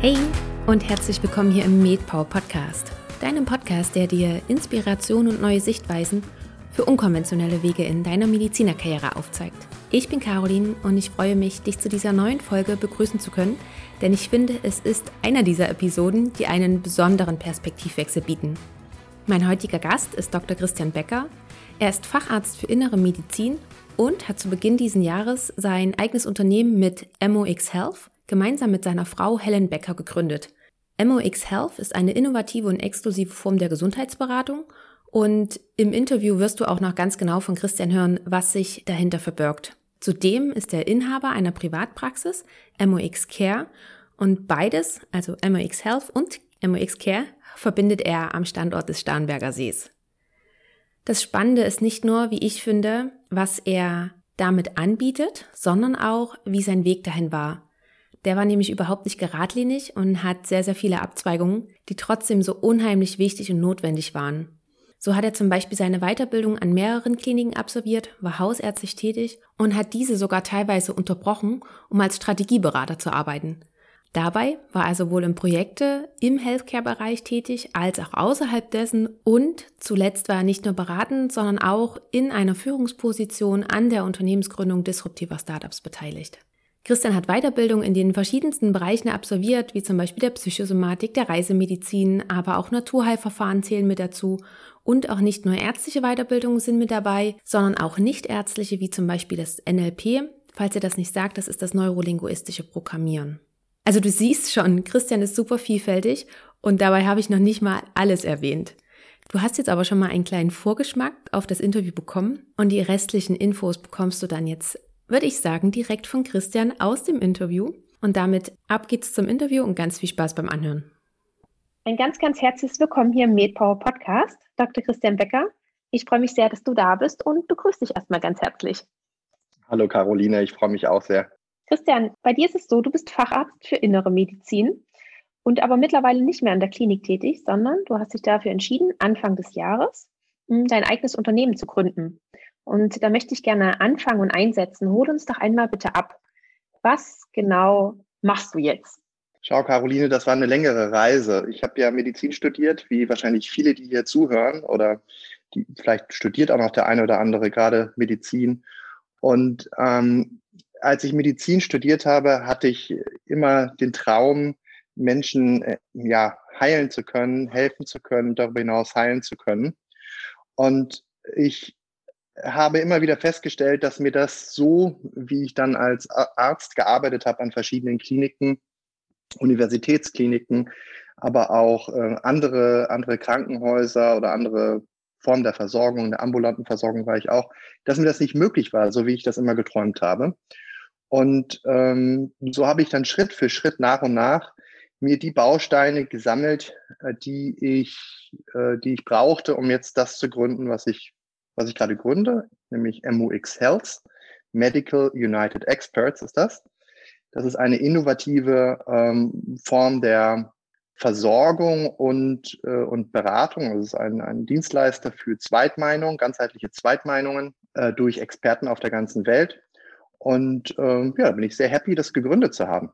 Hey und herzlich willkommen hier im MedPower Podcast, deinem Podcast, der dir Inspiration und neue Sichtweisen für unkonventionelle Wege in deiner Medizinerkarriere aufzeigt. Ich bin Caroline und ich freue mich, dich zu dieser neuen Folge begrüßen zu können, denn ich finde, es ist einer dieser Episoden, die einen besonderen Perspektivwechsel bieten. Mein heutiger Gast ist Dr. Christian Becker. Er ist Facharzt für Innere Medizin und hat zu Beginn dieses Jahres sein eigenes Unternehmen mit MOX Health gemeinsam mit seiner Frau Helen Becker gegründet. MOX Health ist eine innovative und exklusive Form der Gesundheitsberatung und im Interview wirst du auch noch ganz genau von Christian hören, was sich dahinter verbirgt. Zudem ist er Inhaber einer Privatpraxis, MOX Care, und beides, also MOX Health und MOX Care, verbindet er am Standort des Starnberger Sees. Das Spannende ist nicht nur, wie ich finde, was er damit anbietet, sondern auch, wie sein Weg dahin war. Der war nämlich überhaupt nicht geradlinig und hat sehr, sehr viele Abzweigungen, die trotzdem so unheimlich wichtig und notwendig waren. So hat er zum Beispiel seine Weiterbildung an mehreren Kliniken absolviert, war hausärztlich tätig und hat diese sogar teilweise unterbrochen, um als Strategieberater zu arbeiten. Dabei war er sowohl in Projekte im Healthcare-Bereich tätig, als auch außerhalb dessen und zuletzt war er nicht nur beratend, sondern auch in einer Führungsposition an der Unternehmensgründung disruptiver Startups beteiligt. Christian hat Weiterbildung in den verschiedensten Bereichen absolviert, wie zum Beispiel der Psychosomatik, der Reisemedizin, aber auch Naturheilverfahren zählen mit dazu. Und auch nicht nur ärztliche Weiterbildungen sind mit dabei, sondern auch nichtärztliche, wie zum Beispiel das NLP. Falls ihr das nicht sagt, das ist das neurolinguistische Programmieren. Also du siehst schon, Christian ist super vielfältig und dabei habe ich noch nicht mal alles erwähnt. Du hast jetzt aber schon mal einen kleinen Vorgeschmack auf das Interview bekommen und die restlichen Infos bekommst du dann jetzt würde ich sagen, direkt von Christian aus dem Interview. Und damit ab geht's zum Interview und ganz viel Spaß beim Anhören. Ein ganz, ganz herzliches Willkommen hier im MedPower Podcast, Dr. Christian Becker. Ich freue mich sehr, dass du da bist und begrüße dich erstmal ganz herzlich. Hallo Caroline, ich freue mich auch sehr. Christian, bei dir ist es so, du bist Facharzt für innere Medizin und aber mittlerweile nicht mehr an der Klinik tätig, sondern du hast dich dafür entschieden, Anfang des Jahres hm, dein eigenes Unternehmen zu gründen. Und da möchte ich gerne anfangen und einsetzen. Hol uns doch einmal bitte ab. Was genau machst du jetzt? Schau, Caroline, das war eine längere Reise. Ich habe ja Medizin studiert, wie wahrscheinlich viele, die hier zuhören oder die vielleicht studiert auch noch der eine oder andere gerade Medizin. Und ähm, als ich Medizin studiert habe, hatte ich immer den Traum, Menschen äh, ja heilen zu können, helfen zu können, darüber hinaus heilen zu können. Und ich habe immer wieder festgestellt, dass mir das so, wie ich dann als Arzt gearbeitet habe an verschiedenen Kliniken, Universitätskliniken, aber auch äh, andere, andere Krankenhäuser oder andere Formen der Versorgung, der ambulanten Versorgung war ich auch, dass mir das nicht möglich war, so wie ich das immer geträumt habe. Und ähm, so habe ich dann Schritt für Schritt nach und nach mir die Bausteine gesammelt, äh, die ich, äh, die ich brauchte, um jetzt das zu gründen, was ich was ich gerade gründe, nämlich MUX Health. Medical United Experts ist das. Das ist eine innovative ähm, Form der Versorgung und, äh, und Beratung. Das ist ein, ein Dienstleister für Zweitmeinungen, ganzheitliche Zweitmeinungen äh, durch Experten auf der ganzen Welt. Und ähm, ja, da bin ich sehr happy, das gegründet zu haben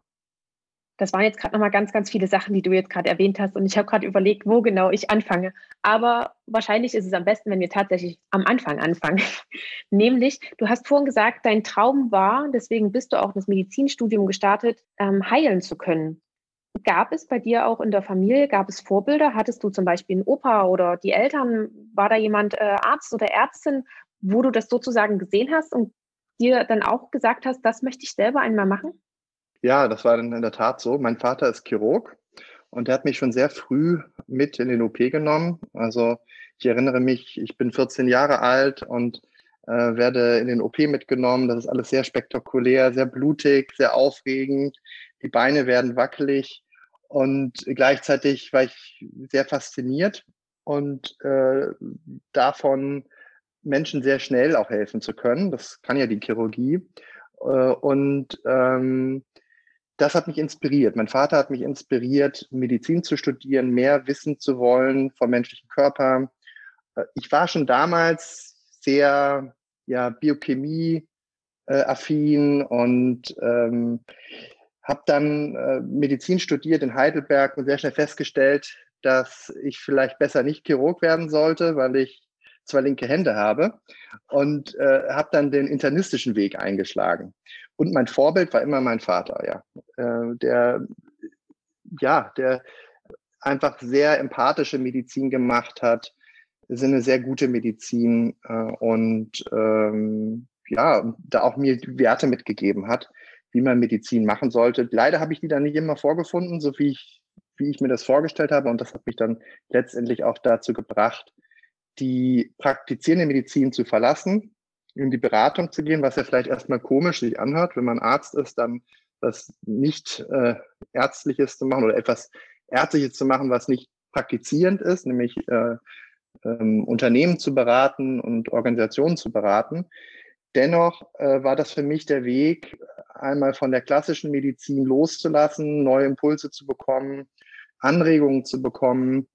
das waren jetzt gerade nochmal ganz, ganz viele Sachen, die du jetzt gerade erwähnt hast. Und ich habe gerade überlegt, wo genau ich anfange. Aber wahrscheinlich ist es am besten, wenn wir tatsächlich am Anfang anfangen. Nämlich, du hast vorhin gesagt, dein Traum war, deswegen bist du auch das Medizinstudium gestartet, ähm, heilen zu können. Gab es bei dir auch in der Familie, gab es Vorbilder? Hattest du zum Beispiel einen Opa oder die Eltern? War da jemand äh, Arzt oder Ärztin, wo du das sozusagen gesehen hast und dir dann auch gesagt hast, das möchte ich selber einmal machen? Ja, das war dann in der Tat so. Mein Vater ist Chirurg und der hat mich schon sehr früh mit in den OP genommen. Also ich erinnere mich, ich bin 14 Jahre alt und äh, werde in den OP mitgenommen. Das ist alles sehr spektakulär, sehr blutig, sehr aufregend. Die Beine werden wackelig und gleichzeitig war ich sehr fasziniert und äh, davon Menschen sehr schnell auch helfen zu können. Das kann ja die Chirurgie. Äh, und ähm, das hat mich inspiriert. Mein Vater hat mich inspiriert, Medizin zu studieren, mehr wissen zu wollen vom menschlichen Körper. Äh, ich war schon damals sehr ja, Biochemie äh, und ähm, habe dann äh, Medizin studiert in Heidelberg und sehr schnell festgestellt, dass ich vielleicht besser nicht Chirurg werden sollte, weil ich zwei linke Hände habe und äh, habe dann den internistischen Weg eingeschlagen. Und mein Vorbild war immer mein Vater, ja, äh, der ja, der einfach sehr empathische Medizin gemacht hat, ist eine sehr gute Medizin äh, und ähm, ja, da auch mir Werte mitgegeben hat, wie man Medizin machen sollte. Leider habe ich die dann nicht immer vorgefunden, so wie ich, wie ich mir das vorgestellt habe. Und das hat mich dann letztendlich auch dazu gebracht, die praktizierende Medizin zu verlassen, in die Beratung zu gehen, was ja vielleicht erstmal komisch sich anhört, wenn man Arzt ist, dann was nicht äh, Ärztliches zu machen oder etwas Ärztliches zu machen, was nicht praktizierend ist, nämlich äh, ähm, Unternehmen zu beraten und Organisationen zu beraten. Dennoch äh, war das für mich der Weg, einmal von der klassischen Medizin loszulassen, neue Impulse zu bekommen, Anregungen zu bekommen,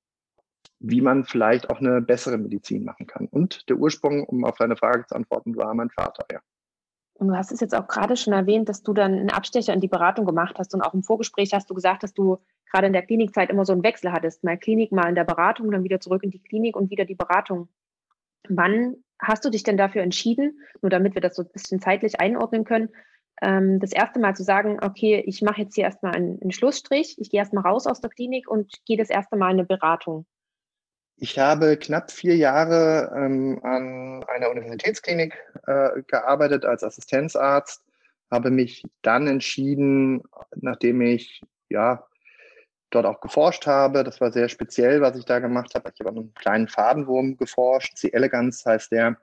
wie man vielleicht auch eine bessere Medizin machen kann. Und der Ursprung, um auf deine Frage zu antworten, war mein Vater, ja. Und du hast es jetzt auch gerade schon erwähnt, dass du dann einen Abstecher in die Beratung gemacht hast und auch im Vorgespräch hast du gesagt, dass du gerade in der Klinikzeit immer so einen Wechsel hattest. Mal Klinik, mal in der Beratung, dann wieder zurück in die Klinik und wieder die Beratung. Wann hast du dich denn dafür entschieden, nur damit wir das so ein bisschen zeitlich einordnen können, ähm, das erste Mal zu sagen, okay, ich mache jetzt hier erstmal einen, einen Schlussstrich, ich gehe erstmal raus aus der Klinik und gehe das erste Mal in eine Beratung? Ich habe knapp vier Jahre ähm, an einer Universitätsklinik äh, gearbeitet als Assistenzarzt, habe mich dann entschieden, nachdem ich ja dort auch geforscht habe, das war sehr speziell, was ich da gemacht habe. Ich habe an einem kleinen Fadenwurm geforscht, C. elegans heißt der,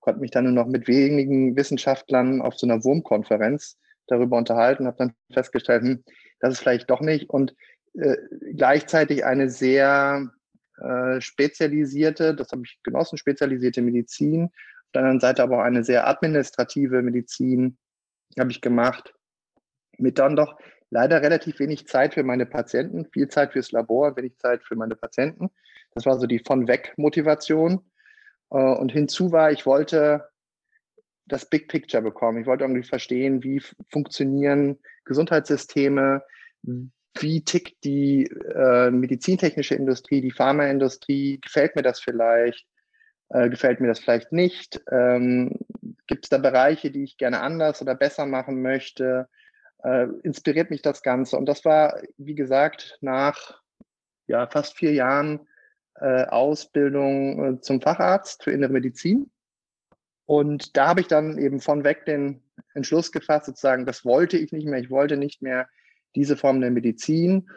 konnte mich dann nur noch mit wenigen Wissenschaftlern auf so einer Wurmkonferenz darüber unterhalten, habe dann festgestellt, hm, das ist vielleicht doch nicht und äh, gleichzeitig eine sehr äh, spezialisierte, das habe ich genossen, spezialisierte Medizin. Auf der anderen Seite aber auch eine sehr administrative Medizin habe ich gemacht. Mit dann doch leider relativ wenig Zeit für meine Patienten, viel Zeit fürs Labor, wenig Zeit für meine Patienten. Das war so die von weg Motivation. Äh, und hinzu war, ich wollte das Big Picture bekommen. Ich wollte irgendwie verstehen, wie funktionieren Gesundheitssysteme, wie tickt die äh, medizintechnische Industrie, die Pharmaindustrie, gefällt mir das vielleicht, äh, gefällt mir das vielleicht nicht, ähm, gibt es da Bereiche, die ich gerne anders oder besser machen möchte, äh, inspiriert mich das Ganze. Und das war, wie gesagt, nach ja, fast vier Jahren äh, Ausbildung äh, zum Facharzt für Innere Medizin. Und da habe ich dann eben von weg den Entschluss gefasst, sozusagen, das wollte ich nicht mehr. Ich wollte nicht mehr diese Form der Medizin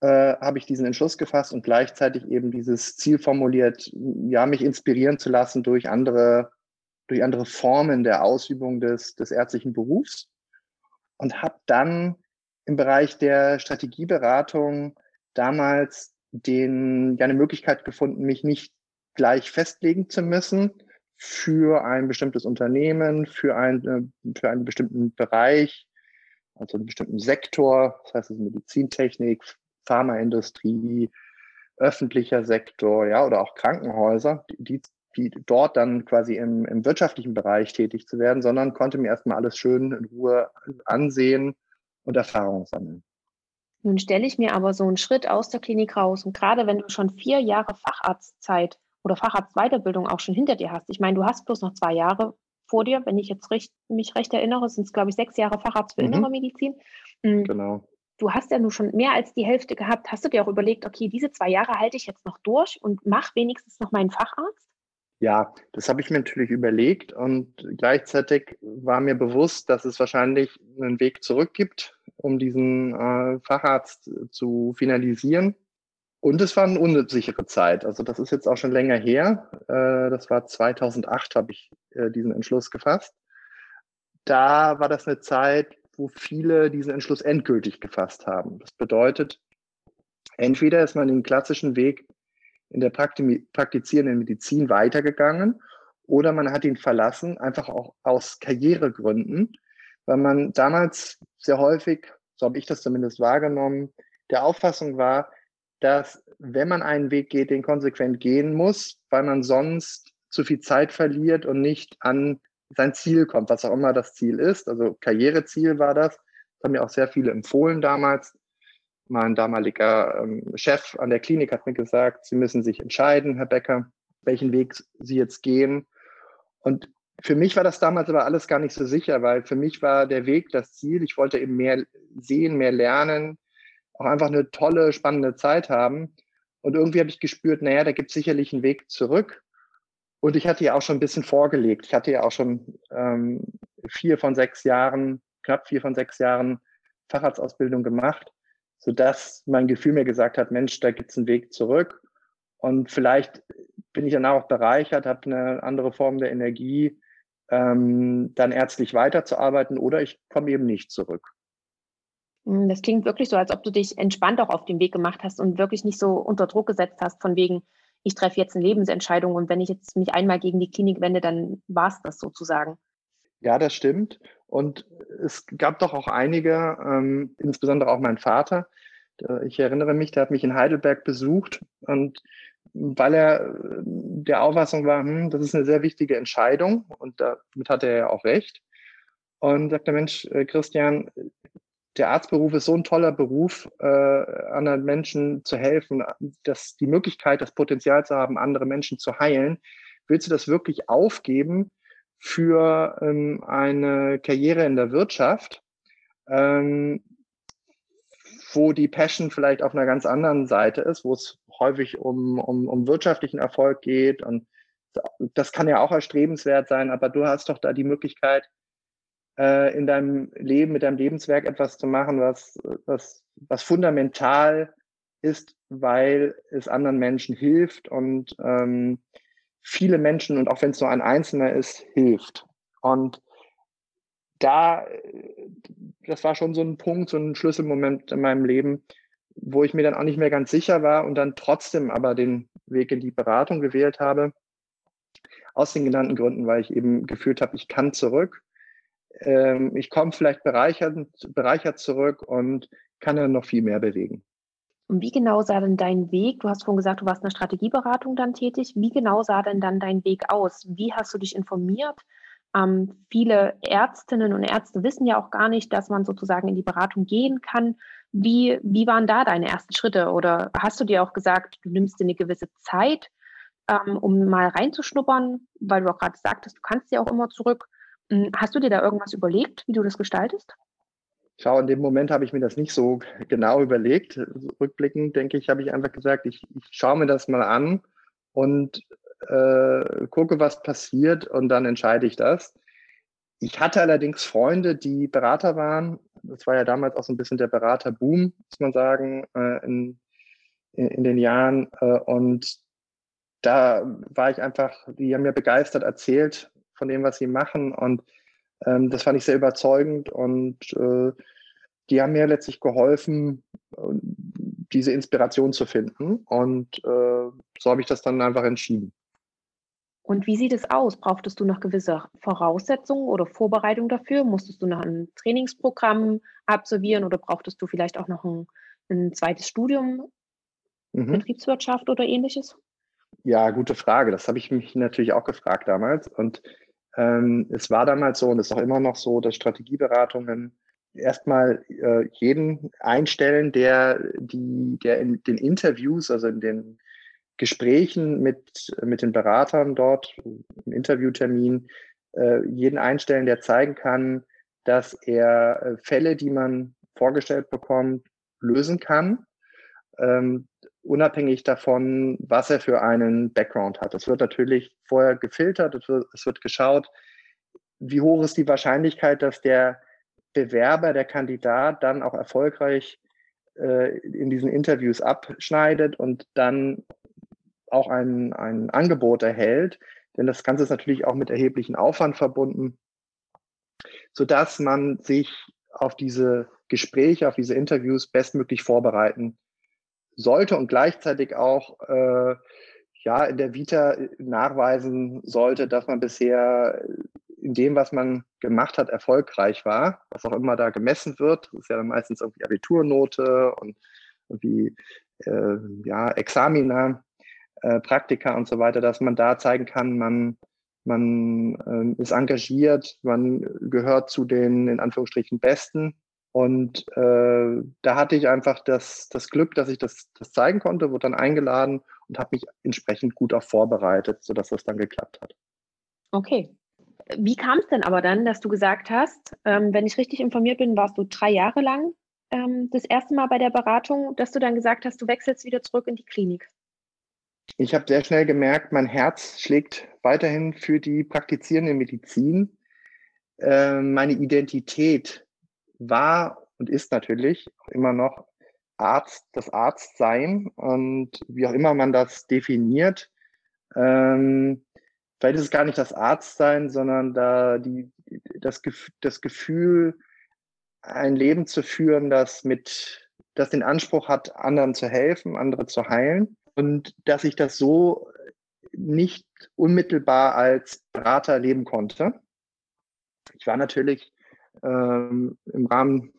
äh, habe ich diesen Entschluss gefasst und gleichzeitig eben dieses Ziel formuliert, ja, mich inspirieren zu lassen durch andere, durch andere Formen der Ausübung des, des ärztlichen Berufs. Und habe dann im Bereich der Strategieberatung damals den, ja, eine Möglichkeit gefunden, mich nicht gleich festlegen zu müssen für ein bestimmtes Unternehmen, für, ein, für einen bestimmten Bereich, also einen bestimmten Sektor, das heißt also Medizintechnik, Pharmaindustrie, öffentlicher Sektor, ja, oder auch Krankenhäuser, die, die dort dann quasi im, im wirtschaftlichen Bereich tätig zu werden, sondern konnte mir erstmal alles schön in Ruhe ansehen und Erfahrung sammeln. Nun stelle ich mir aber so einen Schritt aus der Klinik raus und gerade wenn du schon vier Jahre Facharztzeit oder Facharztweiterbildung auch schon hinter dir hast, ich meine, du hast bloß noch zwei Jahre vor dir, wenn ich jetzt recht, mich recht erinnere, sind es, glaube ich, sechs Jahre Facharzt für mhm. innere Medizin. Mhm. Genau. Du hast ja nun schon mehr als die Hälfte gehabt. Hast du dir auch überlegt, okay, diese zwei Jahre halte ich jetzt noch durch und mach wenigstens noch meinen Facharzt? Ja, das habe ich mir natürlich überlegt und gleichzeitig war mir bewusst, dass es wahrscheinlich einen Weg zurück gibt, um diesen äh, Facharzt zu finalisieren. Und es war eine unsichere Zeit. Also das ist jetzt auch schon länger her. Äh, das war 2008, habe ich äh, diesen Entschluss gefasst. Da war das eine Zeit, wo viele diesen Entschluss endgültig gefasst haben. Das bedeutet, entweder ist man den klassischen Weg in der praktizierenden Medizin weitergegangen oder man hat ihn verlassen, einfach auch aus Karrieregründen, weil man damals sehr häufig, so habe ich das zumindest wahrgenommen, der Auffassung war, dass wenn man einen Weg geht, den konsequent gehen muss, weil man sonst zu viel Zeit verliert und nicht an sein Ziel kommt, was auch immer das Ziel ist. Also Karriereziel war das, Das haben mir auch sehr viele empfohlen damals. Mein damaliger ähm, Chef an der Klinik hat mir gesagt, Sie müssen sich entscheiden, Herr Becker, welchen Weg Sie jetzt gehen. Und für mich war das damals aber alles gar nicht so sicher, weil für mich war der Weg das Ziel. Ich wollte eben mehr sehen, mehr lernen, auch einfach eine tolle, spannende Zeit haben. Und irgendwie habe ich gespürt, naja, da gibt es sicherlich einen Weg zurück. Und ich hatte ja auch schon ein bisschen vorgelegt. Ich hatte ja auch schon ähm, vier von sechs Jahren, knapp vier von sechs Jahren Facharztausbildung gemacht, sodass mein Gefühl mir gesagt hat, Mensch, da gibt es einen Weg zurück. Und vielleicht bin ich dann auch bereichert, habe eine andere Form der Energie, ähm, dann ärztlich weiterzuarbeiten oder ich komme eben nicht zurück. Hm, das klingt wirklich so, als ob du dich entspannt auch auf den Weg gemacht hast und wirklich nicht so unter Druck gesetzt hast, von wegen, ich treffe jetzt eine Lebensentscheidung und wenn ich jetzt mich einmal gegen die Klinik wende, dann war es das sozusagen. Ja, das stimmt. Und es gab doch auch einige, ähm, insbesondere auch mein Vater. Ich erinnere mich, der hat mich in Heidelberg besucht und weil er äh, der Auffassung war, hm, das ist eine sehr wichtige Entscheidung und damit hatte er ja auch recht. Und sagte, Mensch, äh, Christian, der Arztberuf ist so ein toller Beruf, äh, anderen Menschen zu helfen, dass die Möglichkeit, das Potenzial zu haben, andere Menschen zu heilen. Willst du das wirklich aufgeben für ähm, eine Karriere in der Wirtschaft, ähm, wo die Passion vielleicht auf einer ganz anderen Seite ist, wo es häufig um, um, um wirtschaftlichen Erfolg geht und das kann ja auch erstrebenswert sein, aber du hast doch da die Möglichkeit, äh, in deinem Leben, mit deinem Lebenswerk etwas zu machen, was, was, was fundamental ist, weil es anderen Menschen hilft und ähm, viele Menschen, und auch wenn es nur ein Einzelner ist, hilft. Und da, das war schon so ein Punkt, so ein Schlüsselmoment in meinem Leben, wo ich mir dann auch nicht mehr ganz sicher war und dann trotzdem aber den Weg in die Beratung gewählt habe. Aus den genannten Gründen, weil ich eben gefühlt habe, ich kann zurück ähm, ich komme vielleicht bereichert, bereichert zurück und kann dann noch viel mehr bewegen. Und wie genau sah denn dein Weg? Du hast vorhin gesagt, du warst in der Strategieberatung dann tätig. Wie genau sah denn dann dein Weg aus? Wie hast du dich informiert? Ähm, viele Ärztinnen und Ärzte wissen ja auch gar nicht, dass man sozusagen in die Beratung gehen kann. Wie, wie waren da deine ersten Schritte? Oder hast du dir auch gesagt, du nimmst dir eine gewisse Zeit, ähm, um mal reinzuschnuppern, weil du auch gerade sagtest, du kannst ja auch immer zurück. Hm, hast du dir da irgendwas überlegt, wie du das gestaltest? Schau, in dem Moment habe ich mir das nicht so genau überlegt. Rückblickend denke ich, habe ich einfach gesagt, ich, ich schaue mir das mal an und äh, gucke, was passiert und dann entscheide ich das. Ich hatte allerdings Freunde, die Berater waren. Das war ja damals auch so ein bisschen der Beraterboom, muss man sagen, äh, in, in, den Jahren. Äh, und da war ich einfach, die haben mir begeistert erzählt, von dem, was sie machen. Und ähm, das fand ich sehr überzeugend und äh, die haben mir letztlich geholfen, äh, diese Inspiration zu finden. Und äh, so habe ich das dann einfach entschieden. Und wie sieht es aus? Brauchtest du noch gewisse Voraussetzungen oder Vorbereitung dafür? Musstest du noch ein Trainingsprogramm absolvieren oder brauchtest du vielleicht auch noch ein, ein zweites Studium, mhm. Betriebswirtschaft oder ähnliches? Ja, gute Frage. Das habe ich mich natürlich auch gefragt damals. Und ähm, es war damals so und ist auch immer noch so, dass Strategieberatungen erstmal äh, jeden einstellen, der die, der in den Interviews, also in den Gesprächen mit, mit den Beratern dort, im Interviewtermin, äh, jeden einstellen, der zeigen kann, dass er äh, Fälle, die man vorgestellt bekommt, lösen kann. Ähm, unabhängig davon, was er für einen Background hat. Es wird natürlich vorher gefiltert, es wird, es wird geschaut, wie hoch ist die Wahrscheinlichkeit, dass der Bewerber, der Kandidat dann auch erfolgreich äh, in diesen Interviews abschneidet und dann auch ein, ein Angebot erhält. Denn das Ganze ist natürlich auch mit erheblichen Aufwand verbunden, sodass man sich auf diese Gespräche, auf diese Interviews bestmöglich vorbereiten sollte und gleichzeitig auch äh, ja in der Vita nachweisen sollte, dass man bisher in dem, was man gemacht hat, erfolgreich war, was auch immer da gemessen wird. Das ist ja dann meistens irgendwie Abiturnote und irgendwie äh, ja, Examina, äh, Praktika und so weiter, dass man da zeigen kann, man, man äh, ist engagiert, man gehört zu den in Anführungsstrichen Besten Und äh, da hatte ich einfach das, das Glück, dass ich das, das zeigen konnte, wurde dann eingeladen und habe mich entsprechend gut auch vorbereitet, sodass das dann geklappt hat. Okay. Wie kam es denn aber dann, dass du gesagt hast, ähm, wenn ich richtig informiert bin, warst du drei Jahre lang ähm, das erste Mal bei der Beratung, dass du dann gesagt hast, du wechselst wieder zurück in die Klinik? Ich habe sehr schnell gemerkt, mein Herz schlägt weiterhin für die praktizierende Medizin. Äh, meine Identität war und ist natürlich immer noch Arzt, das Arztsein und wie auch immer man das definiert. Ähm, vielleicht ist es gar nicht das Arztsein, sondern da die, das, das Gefühl, ein Leben zu führen, das mit, das den Anspruch hat, anderen zu helfen, andere zu heilen und dass ich das so nicht unmittelbar als Berater leben konnte. Ich war natürlich ähm, im Rahmen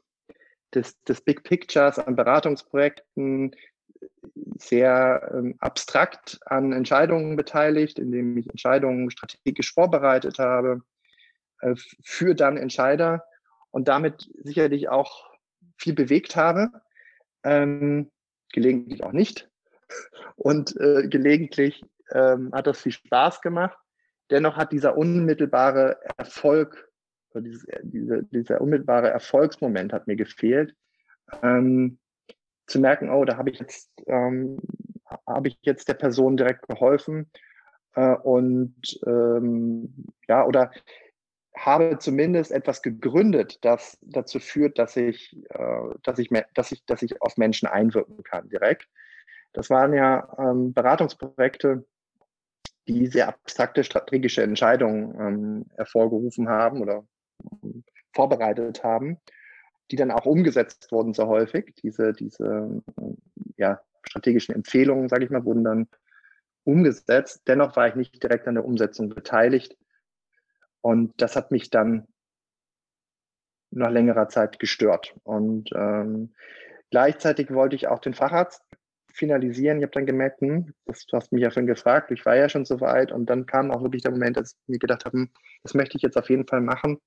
des, des Big Pictures an Beratungsprojekten sehr ähm, abstrakt an Entscheidungen beteiligt, indem ich Entscheidungen strategisch vorbereitet habe äh, für dann Entscheider und damit sicherlich auch viel bewegt habe, ähm, gelegentlich auch nicht. Und äh, gelegentlich ähm, hat das viel Spaß gemacht. Dennoch hat dieser unmittelbare Erfolg dieses, äh, diese, dieser unmittelbare Erfolgsmoment hat mir gefehlt. Ähm, zu merken, oh, da habe ich jetzt, ähm, habe ich jetzt der Person direkt geholfen äh, und ähm, ja, oder habe zumindest etwas gegründet, das dazu führt, dass ich, äh, dass ich, dass ich, dass ich auf Menschen einwirken kann direkt. Das waren ja ähm, Beratungsprojekte, die sehr abstrakte strategische Entscheidungen ähm, hervorgerufen haben oder vorbereitet haben, die dann auch umgesetzt wurden so häufig. Diese, diese ja, strategischen Empfehlungen, sage ich mal, wurden dann umgesetzt. Dennoch war ich nicht direkt an der Umsetzung beteiligt. Und das hat mich dann nach längerer Zeit gestört. Und ähm, gleichzeitig wollte ich auch den Facharzt finalisieren. Ich habe dann gemerkt, hm, das, du hast mich ja schon gefragt, ich war ja schon so weit. Und dann kam auch wirklich der Moment, dass ich mir gedacht habe, hm, das möchte ich jetzt auf jeden Fall machen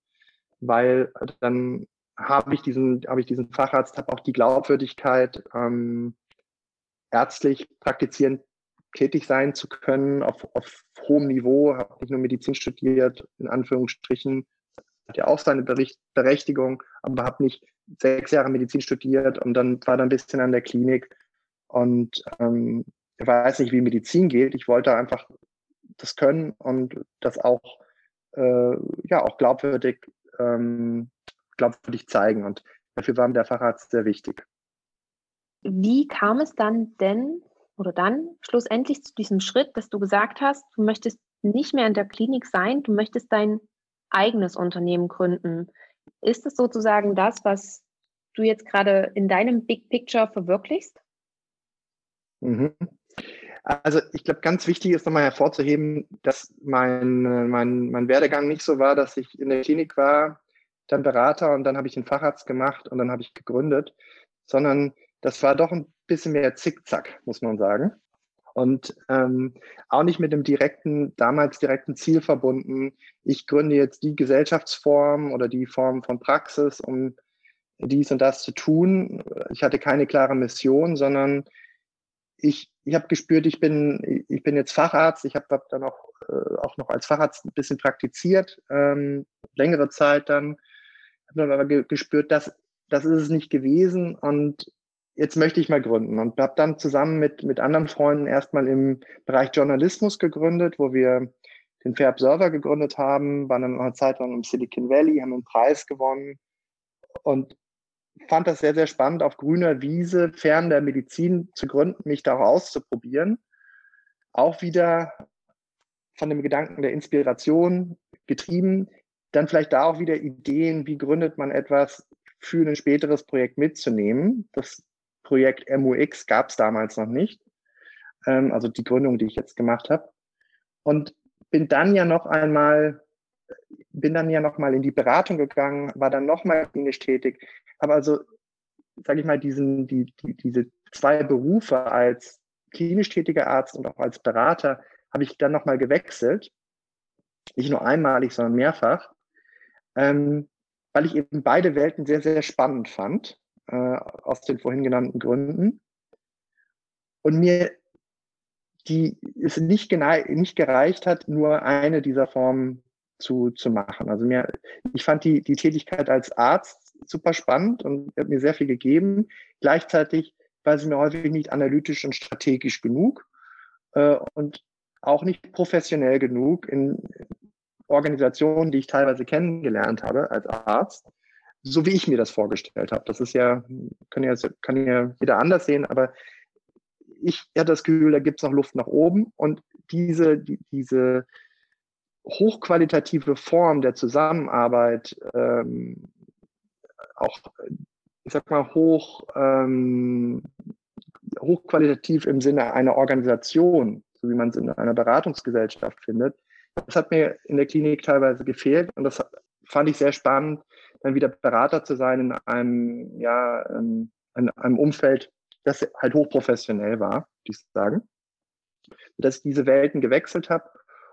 weil dann habe ich diesen, habe ich diesen Facharzt, habe auch die Glaubwürdigkeit, ähm, ärztlich praktizierend tätig sein zu können auf, auf hohem Niveau, habe nicht nur Medizin studiert, in Anführungsstrichen, hat ja auch seine Bericht, Berechtigung, aber habe nicht sechs Jahre Medizin studiert und dann war dann ein bisschen an der Klinik und ähm, weiß nicht, wie Medizin geht. Ich wollte einfach das können und das auch äh, ja auch glaubwürdig ähm, glaubwürdig zeigen. Und dafür war mir der Facharzt sehr wichtig. Wie kam es dann denn oder dann schlussendlich zu diesem Schritt, dass du gesagt hast, du möchtest nicht mehr in der Klinik sein, du möchtest dein eigenes Unternehmen gründen? Ist es sozusagen das, was du jetzt gerade in deinem Big Picture verwirklichst? Mhm. Also ich glaube, ganz wichtig ist nochmal hervorzuheben, dass mein, mein, mein Werdegang nicht so war, dass ich in der Klinik war, dann Berater und dann habe ich einen Facharzt gemacht und dann habe ich gegründet, sondern das war doch ein bisschen mehr Zickzack, muss man sagen. Und ähm, auch nicht mit dem direkten, damals direkten Ziel verbunden, ich gründe jetzt die Gesellschaftsform oder die Form von Praxis, um dies und das zu tun. Ich hatte keine klare Mission, sondern ich, ich habe gespürt, ich bin, ich bin jetzt Facharzt, ich habe hab dann auch, äh, auch noch als Facharzt ein bisschen praktiziert, ähm, längere Zeit dann, habe dann aber ge gespürt, dass das ist es nicht gewesen und jetzt möchte ich mal gründen. Und habe dann zusammen mit, mit anderen Freunden erstmal im Bereich Journalismus gegründet, wo wir den Fair Observer gegründet haben, waren dann eine Zeit lang im Silicon Valley, haben einen Preis gewonnen und fand das sehr, sehr spannend, auf grüner Wiese, fern der Medizin zu gründen, mich da auszuprobieren. Auch wieder von dem Gedanken der Inspiration getrieben, dann vielleicht da auch wieder Ideen, wie gründet man etwas für ein späteres Projekt mitzunehmen. Das Projekt MUX gab es damals noch nicht, ähm, also die Gründung, die ich jetzt gemacht habe. Und bin dann ja noch einmal bin dann ja noch mal in die Beratung gegangen, war dann noch mal klinisch tätig, habe also, sage ich mal, diesen, die, die, diese zwei Berufe als klinisch tätiger Arzt und auch als Berater habe ich dann noch mal gewechselt, nicht nur einmalig, sondern mehrfach. Ähm, weil ich eben beide Welten sehr, sehr spannend fand, äh, aus den vorhin genannten Gründen. Und mir die es nicht, nicht gereicht hat, nur eine dieser Formen zu, zu machen. Also mir, ich fand die, die Tätigkeit als Arzt super spannend und hat mir sehr viel gegeben. Gleichzeitig war sie mir häufig nicht analytisch und strategisch genug äh, und auch nicht professionell genug in Organisationen, die ich teilweise kennengelernt habe als Arzt, so wie ich mir das vorgestellt habe. Das ist ja, kann ja, kann ja jeder anders sehen, aber ich hatte das Gefühl, da gibt es noch Luft nach oben und diese, die, diese hochqualitative Form der Zusammenarbeit, ähm, auch, ich sag mal, hoch, ähm, hochqualitativ im Sinne einer Organisation, so wie man es in einer Beratungsgesellschaft findet, das hat mir in der Klinik teilweise gefehlt und das fand ich sehr spannend, dann wieder Berater zu sein in einem, ja, in einem Umfeld, das halt hochprofessionell war, würde ich sagen. Dass ich diese Welten gewechselt habe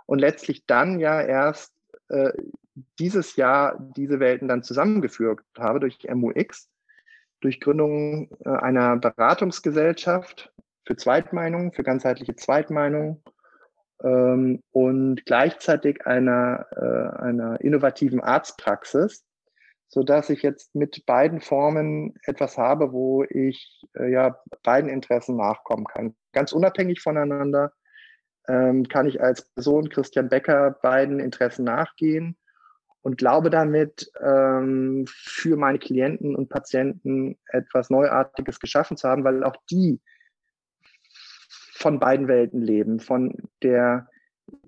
und letztlich dann ja erst äh, dieses Jahr diese Welten dann zusammengeführt habe durch MUX, durch Gründung äh, einer Beratungsgesellschaft für Zweitmeinungen, für ganzheitliche Zweitmeinungen ähm, und gleichzeitig einer, äh, einer innovativen Arztpraxis, so dass ich jetzt mit beiden Formen etwas habe, wo ich äh, ja beiden Interessen nachkommen kann. Ganz unabhängig voneinander ähm, kann ich als Person Christian Becker beiden Interessen nachgehen und glaube damit ähm, für meine Klienten und Patienten etwas Neuartiges geschaffen zu haben, weil auch die von beiden Welten leben, von der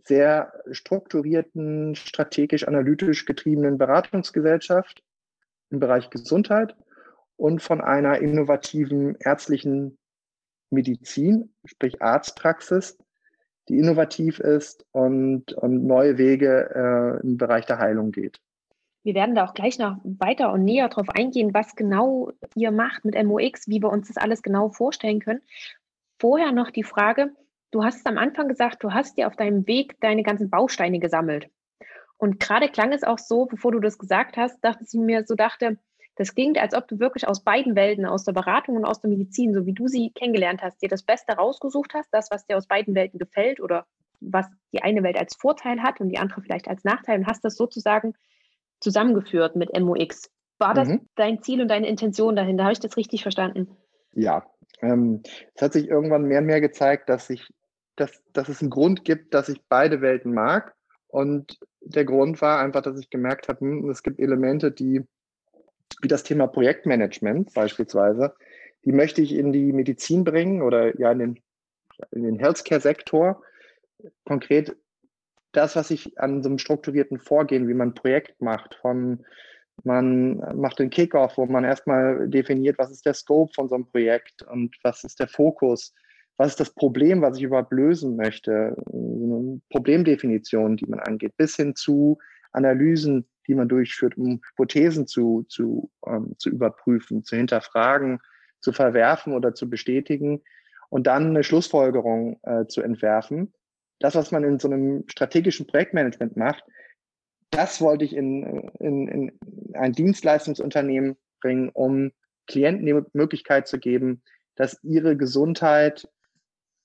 sehr strukturierten, strategisch analytisch getriebenen Beratungsgesellschaft im Bereich Gesundheit und von einer innovativen ärztlichen Medizin, sprich Arztpraxis, die innovativ ist und, und neue Wege äh, im Bereich der Heilung geht. Wir werden da auch gleich noch weiter und näher drauf eingehen, was genau ihr macht mit MOX, wie wir uns das alles genau vorstellen können. Vorher noch die Frage, du hast am Anfang gesagt, du hast dir auf deinem Weg deine ganzen Bausteine gesammelt. Und gerade klang es auch so, bevor du das gesagt hast, dachte ich mir so, dachte, das klingt, als ob du wirklich aus beiden Welten, aus der Beratung und aus der Medizin, so wie du sie kennengelernt hast, dir das Beste rausgesucht hast, das, was dir aus beiden Welten gefällt oder was die eine Welt als Vorteil hat und die andere vielleicht als Nachteil und hast das sozusagen zusammengeführt mit MOX. War das mhm. dein Ziel und deine Intention dahinter? Habe ich das richtig verstanden? Ja, ähm, es hat sich irgendwann mehr und mehr gezeigt, dass, ich, dass, dass es einen Grund gibt, dass ich beide Welten mag und der Grund war einfach, dass ich gemerkt habe, hm, es gibt Elemente, die, wie das Thema Projektmanagement beispielsweise, die möchte ich in die Medizin bringen oder ja in den, in den Healthcare-Sektor. Konkret das, was ich an so einem strukturierten Vorgehen, wie man ein Projekt macht, von man macht den Kickoff, wo man erstmal definiert, was ist der Scope von so einem Projekt und was ist der Fokus was ist das Problem, was ich überhaupt lösen möchte, Problemdefinitionen, die man angeht, bis hin zu Analysen, die man durchführt, um Hypothesen zu, zu, ähm, zu überprüfen, zu hinterfragen, zu verwerfen oder zu bestätigen und dann eine Schlussfolgerung äh, zu entwerfen. Das, was man in so einem strategischen Projektmanagement macht, das wollte ich in, in, in ein Dienstleistungsunternehmen bringen, um Klienten die Möglichkeit zu geben, dass ihre Gesundheit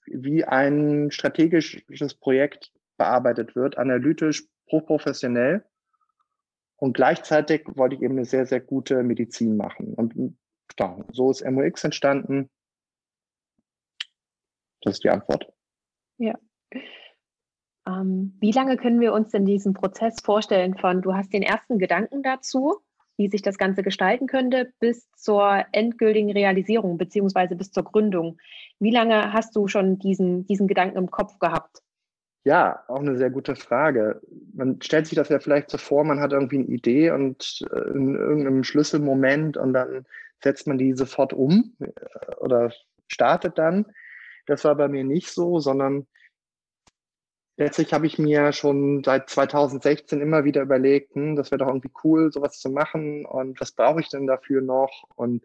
wie ein strategisches Projekt bearbeitet wird, analytisch, professionell. Und gleichzeitig wollte ich eben eine sehr, sehr gute Medizin machen. Und ja, so ist MOX entstanden. Das ist die Antwort. Ja. Ähm, wie lange können wir uns denn diesen Prozess vorstellen von, du hast den ersten Gedanken dazu, wie sich das Ganze gestalten könnte, bis zur endgültigen Realisierung beziehungsweise bis zur Gründung. Wie lange hast du schon diesen, diesen Gedanken im Kopf gehabt? Ja, auch eine sehr gute Frage. Man stellt sich das ja vielleicht so vor, man hat irgendwie eine Idee und äh, in irgendeinem Schlüsselmoment und dann setzt man die sofort um äh, oder startet dann. Das war bei mir nicht so, sondern letztlich habe ich mir schon seit 2016 immer wieder überlegt, hm, das wäre doch irgendwie cool, sowas zu machen und was brauche ich denn dafür noch? Und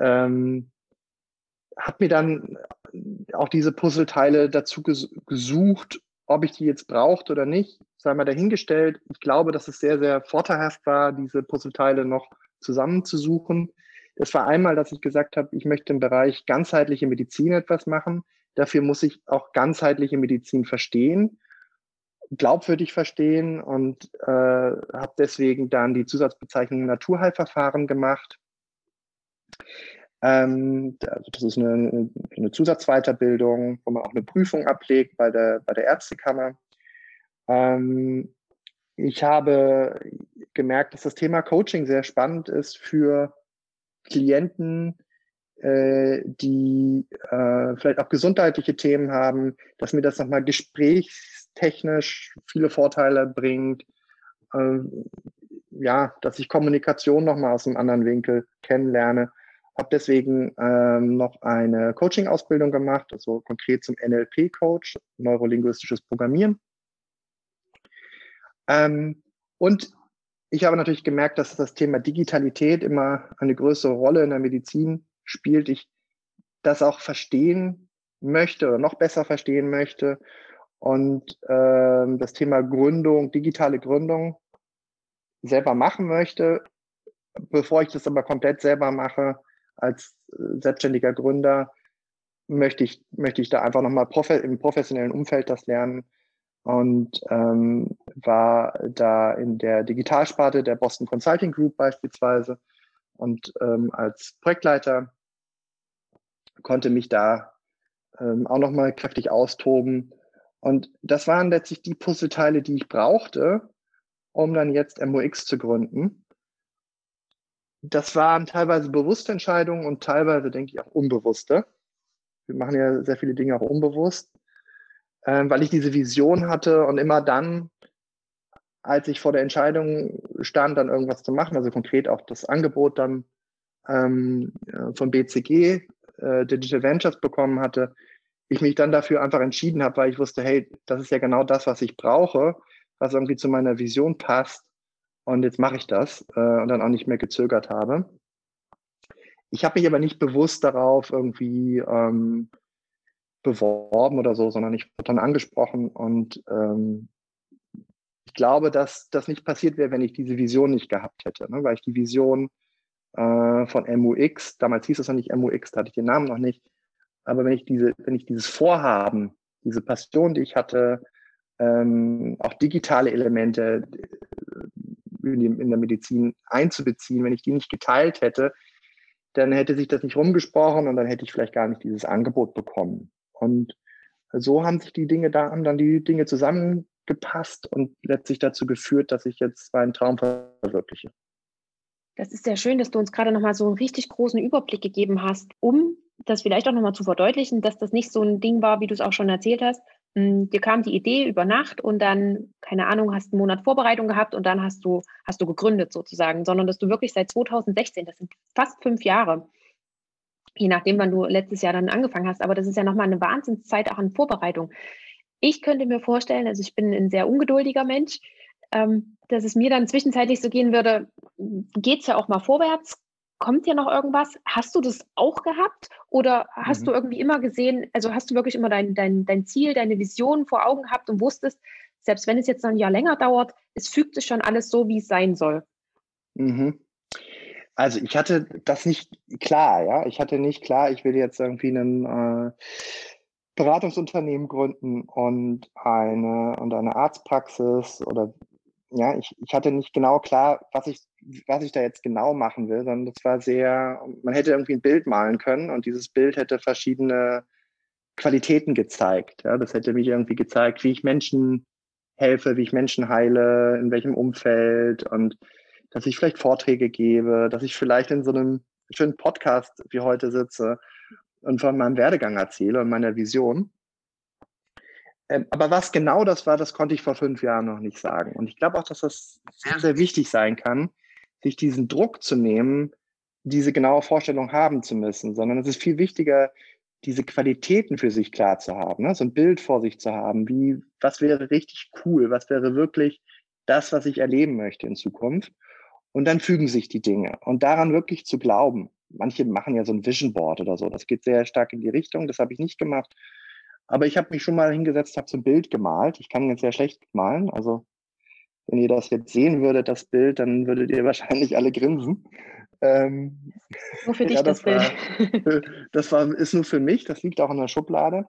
ähm, habe mir dann auch diese Puzzleteile dazu ges gesucht ob ich die jetzt brauchte oder nicht, sei mal dahingestellt. Ich glaube, dass es sehr, sehr vorteilhaft war, diese Puzzleteile noch zusammenzusuchen. Das war einmal, dass ich gesagt habe, ich möchte im Bereich ganzheitliche Medizin etwas machen. Dafür muss ich auch ganzheitliche Medizin verstehen, glaubwürdig verstehen und äh, habe deswegen dann die Zusatzbezeichnung Naturheilverfahren gemacht. Ähm, also das ist eine, eine Zusatzweiterbildung, wo man auch eine Prüfung ablegt bei der, bei der Ärztekammer. Ähm, ich habe gemerkt, dass das Thema Coaching sehr spannend ist für Klienten, äh, die äh, vielleicht auch gesundheitliche Themen haben, dass mir das nochmal gesprächstechnisch viele Vorteile bringt. Ähm, ja, dass ich Kommunikation nochmal aus einem anderen Winkel kennenlerne. Habe deswegen ähm, noch eine Coaching-Ausbildung gemacht, also konkret zum NLP-Coach, neurolinguistisches Programmieren. Ähm, und ich habe natürlich gemerkt, dass das Thema Digitalität immer eine größere Rolle in der Medizin spielt. Ich das auch verstehen möchte oder noch besser verstehen möchte. Und ähm, das Thema Gründung, digitale Gründung selber machen möchte. Bevor ich das aber komplett selber mache, als äh, selbstständiger Gründer, möchte ich, möchte ich da einfach nochmal prof im professionellen Umfeld das lernen und ähm, war da in der Digitalsparte der Boston Consulting Group beispielsweise und ähm, als Projektleiter konnte mich da ähm, auch nochmal kräftig austoben. Und das waren letztlich die Puzzleteile, die ich brauchte, um dann jetzt MOX zu gründen. Das waren teilweise bewusste Entscheidungen und teilweise, denke ich, auch unbewusste. Wir machen ja sehr viele Dinge auch unbewusst ähm, weil ich diese Vision hatte und immer dann, als ich vor der Entscheidung stand, dann irgendwas zu machen, also konkret auch das Angebot dann ähm, von BCG, äh, Digital Ventures bekommen hatte, ich mich dann dafür einfach entschieden habe, weil ich wusste, hey, das ist ja genau das, was ich brauche, was irgendwie zu meiner Vision passt. Und jetzt mache ich das äh, und dann auch nicht mehr gezögert habe. Ich habe mich aber nicht bewusst darauf irgendwie ähm, beworben oder so, sondern ich wurde dann angesprochen und ähm, ich glaube, dass das nicht passiert wäre, wenn ich diese Vision nicht gehabt hätte, ne? weil ich die Vision äh, von MUX, damals hieß es noch nicht MUX, da hatte ich den Namen noch nicht, aber wenn ich diese, wenn ich dieses Vorhaben, diese Passion, die ich hatte, ähm, auch digitale Elemente in, der Medizin einzubeziehen, wenn ich die nicht geteilt hätte, dann hätte sich das nicht rumgesprochen und dann hätte ich vielleicht gar nicht dieses Angebot bekommen. Und so haben sich die Dinge da, haben dann die Dinge zusammengepasst und letztlich dazu geführt, dass ich jetzt meinen Traum verwirkliche. Das ist sehr schön, dass du uns gerade nochmal so einen richtig großen Überblick gegeben hast, um das vielleicht auch nochmal zu verdeutlichen, dass das nicht so ein Ding war, wie du es auch schon erzählt hast. Hm, dir kam die Idee über Nacht und dann, keine Ahnung, hast einen Monat Vorbereitung gehabt und dann hast du, hast du gegründet sozusagen, sondern dass du wirklich seit 2016, das sind fast fünf Jahre, je nachdem, wann du letztes Jahr dann angefangen hast. Aber das ist ja nochmal eine Wahnsinnszeit auch an Vorbereitung. Ich könnte mir vorstellen, also ich bin ein sehr ungeduldiger Mensch, ähm, dass es mir dann zwischenzeitlich so gehen würde, geht es ja auch mal vorwärts, kommt ja noch irgendwas? Hast du das auch gehabt? Oder hast mhm. du irgendwie immer gesehen, also hast du wirklich immer dein, dein, dein Ziel, deine Vision vor Augen gehabt und wusstest, selbst wenn es jetzt noch ein Jahr länger dauert, es fügt sich schon alles so, wie es sein soll? Mhm. Also ich hatte das nicht klar, ja. Ich hatte nicht klar, ich will jetzt irgendwie einen äh, Beratungsunternehmen gründen und eine und eine Arztpraxis oder ja, ich, ich hatte nicht genau klar, was ich, was ich da jetzt genau machen will, sondern das war sehr, man hätte irgendwie ein Bild malen können und dieses Bild hätte verschiedene Qualitäten gezeigt. Ja, das hätte mich irgendwie gezeigt, wie ich Menschen helfe, wie ich Menschen heile, in welchem Umfeld und dass ich vielleicht Vorträge gebe, dass ich vielleicht in so einem schönen Podcast wie heute sitze und von meinem Werdegang erzähle und meiner Vision. Ähm, aber was genau das war, das konnte ich vor fünf Jahren noch nicht sagen. Und ich glaube auch, dass das sehr, sehr wichtig sein kann, sich diesen Druck zu nehmen, diese genaue Vorstellung haben zu müssen, sondern es ist viel wichtiger, diese Qualitäten für sich klar zu haben, ne? so ein Bild vor sich zu haben, wie, was wäre richtig cool, was wäre wirklich das, was ich erleben möchte in Zukunft. Und dann fügen sich die Dinge. Und daran wirklich zu glauben. Manche machen ja so ein Vision Board oder so. Das geht sehr stark in die Richtung. Das habe ich nicht gemacht. Aber ich habe mich schon mal hingesetzt, habe so ein Bild gemalt. Ich kann jetzt sehr schlecht malen. Also wenn ihr das jetzt sehen würdet, das Bild, dann würdet ihr wahrscheinlich alle grinsen. Ähm, nur für dich ja, das, das Bild. das war, ist nur für mich, das liegt auch in der Schublade.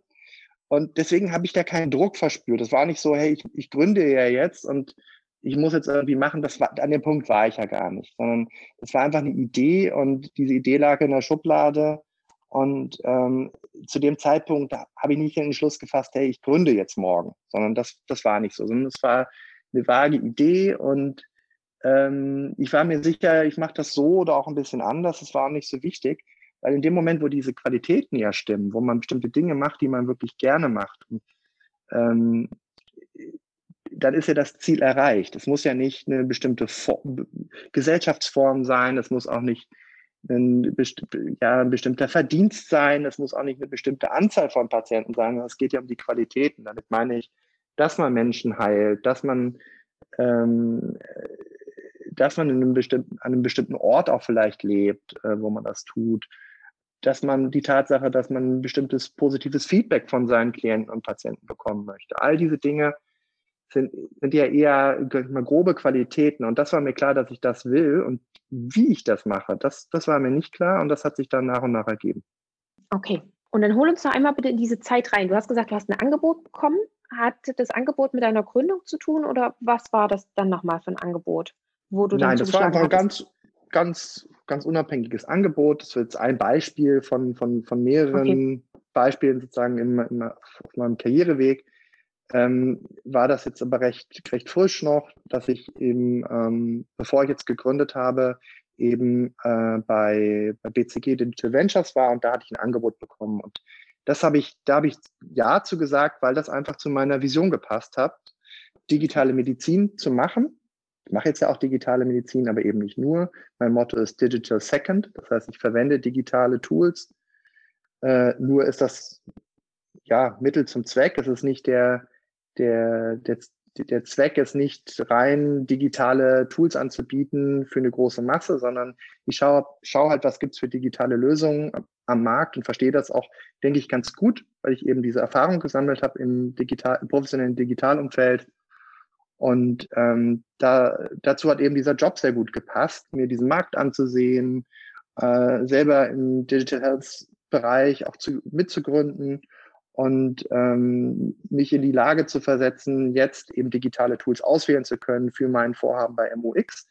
Und deswegen habe ich da keinen Druck verspürt. Es war nicht so, hey, ich, ich gründe ja jetzt und ich muss jetzt irgendwie machen, das war, an dem Punkt war ich ja gar nicht, sondern es war einfach eine Idee und diese Idee lag in der Schublade und ähm, zu dem Zeitpunkt habe ich nicht den Entschluss gefasst, hey, ich gründe jetzt morgen, sondern das, das war nicht so, sondern es war eine vage Idee und ähm, ich war mir sicher, ich mache das so oder auch ein bisschen anders. Es war auch nicht so wichtig, weil in dem Moment, wo diese Qualitäten ja stimmen, wo man bestimmte Dinge macht, die man wirklich gerne macht, und, ähm, dann ist ja das Ziel erreicht. Es muss ja nicht eine bestimmte Form, Gesellschaftsform sein, es muss auch nicht ein, ja, ein bestimmter Verdienst sein, es muss auch nicht eine bestimmte Anzahl von Patienten sein, es geht ja um die Qualitäten. Damit meine ich, dass man Menschen heilt, dass man ähm, dass man in einem bestimmten, an einem bestimmten Ort auch vielleicht lebt, äh, wo man das tut, dass man die Tatsache, dass man ein bestimmtes positives Feedback von seinen Klienten und Patienten bekommen möchte. All diese Dinge sind, sind ja eher mal, grobe Qualitäten. Und das war mir klar, dass ich das will. Und wie ich das mache, das, das war mir nicht klar. Und das hat sich dann nach und nach ergeben. Okay. Und dann hol uns noch einmal bitte in diese Zeit rein. Du hast gesagt, du hast ein Angebot bekommen. Hat das Angebot mit deiner Gründung zu tun oder was war das dann nochmal für ein Angebot? wo du Nein, das war einfach ein ganz, ganz, ganz unabhängiges Angebot. Das ist jetzt ein Beispiel von, von, von mehreren okay. Beispielen sozusagen in, in, auf meinem Karriereweg. Ähm, war das jetzt aber recht, recht frisch noch, dass ich eben, ähm, bevor ich jetzt gegründet habe, eben äh, bei, bei BCG Digital Ventures war und da hatte ich ein Angebot bekommen. Und das habe ich, da habe ich Ja zu gesagt, weil das einfach zu meiner Vision gepasst hat, digitale Medizin zu machen ich mache jetzt ja auch digitale Medizin, aber eben nicht nur. Mein Motto ist Digital Second. Das heißt, ich verwende digitale Tools. Äh, nur ist das ja Mittel zum Zweck. Es ist nicht der, der, der, der Zweck ist nicht rein digitale Tools anzubieten für eine große Masse, sondern ich schaue, schaue halt, was gibt's für digitale Lösungen am Markt und verstehe das auch, denke ich, ganz gut, weil ich eben diese Erfahrung gesammelt habe im, digital, im professionellen Digitalumfeld. Und ähm, da, dazu hat eben dieser Job sehr gut gepasst, mir diesen Markt anzusehen, äh, selber im Digital Health Bereich auch zu, mitzugründen und ähm, mich in die Lage zu versetzen, jetzt eben digitale Tools auswählen zu können für mein Vorhaben bei MOX.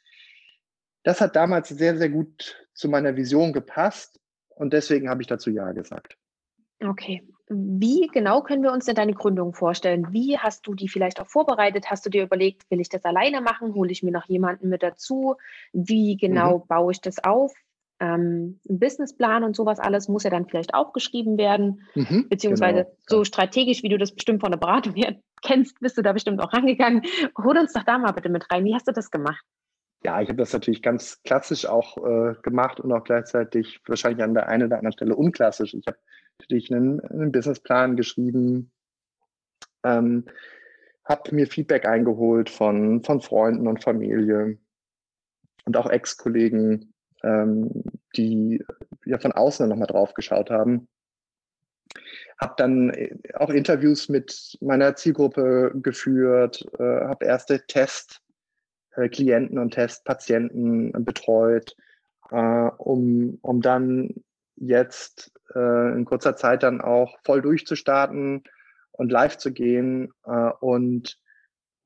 Das hat damals sehr, sehr gut zu meiner Vision gepasst und deswegen habe ich dazu Ja gesagt. Okay. Wie genau können wir uns denn deine Gründung vorstellen? Wie hast du die vielleicht auch vorbereitet? Hast du dir überlegt, will ich das alleine machen? Hole ich mir noch jemanden mit dazu? Wie genau mhm. baue ich das auf? Ähm, ein Businessplan und sowas alles muss ja dann vielleicht auch geschrieben werden, mhm, beziehungsweise genau. so strategisch, wie du das bestimmt von der Beratung her kennst, bist du da bestimmt auch rangegangen. Hol uns doch da mal bitte mit rein. Wie hast du das gemacht? Ja, ich habe das natürlich ganz klassisch auch äh, gemacht und auch gleichzeitig wahrscheinlich an der einen oder anderen Stelle unklassisch. Ich habe natürlich einen, einen Businessplan geschrieben, ähm, habe mir Feedback eingeholt von, von Freunden und Familie und auch Ex-Kollegen, ähm, die ja von außen nochmal drauf geschaut haben. Habe dann äh, auch Interviews mit meiner Zielgruppe geführt, äh, habe erste Testklienten äh, und Testpatienten betreut, äh, um, um dann jetzt äh, in kurzer Zeit dann auch voll durchzustarten und live zu gehen. Äh, und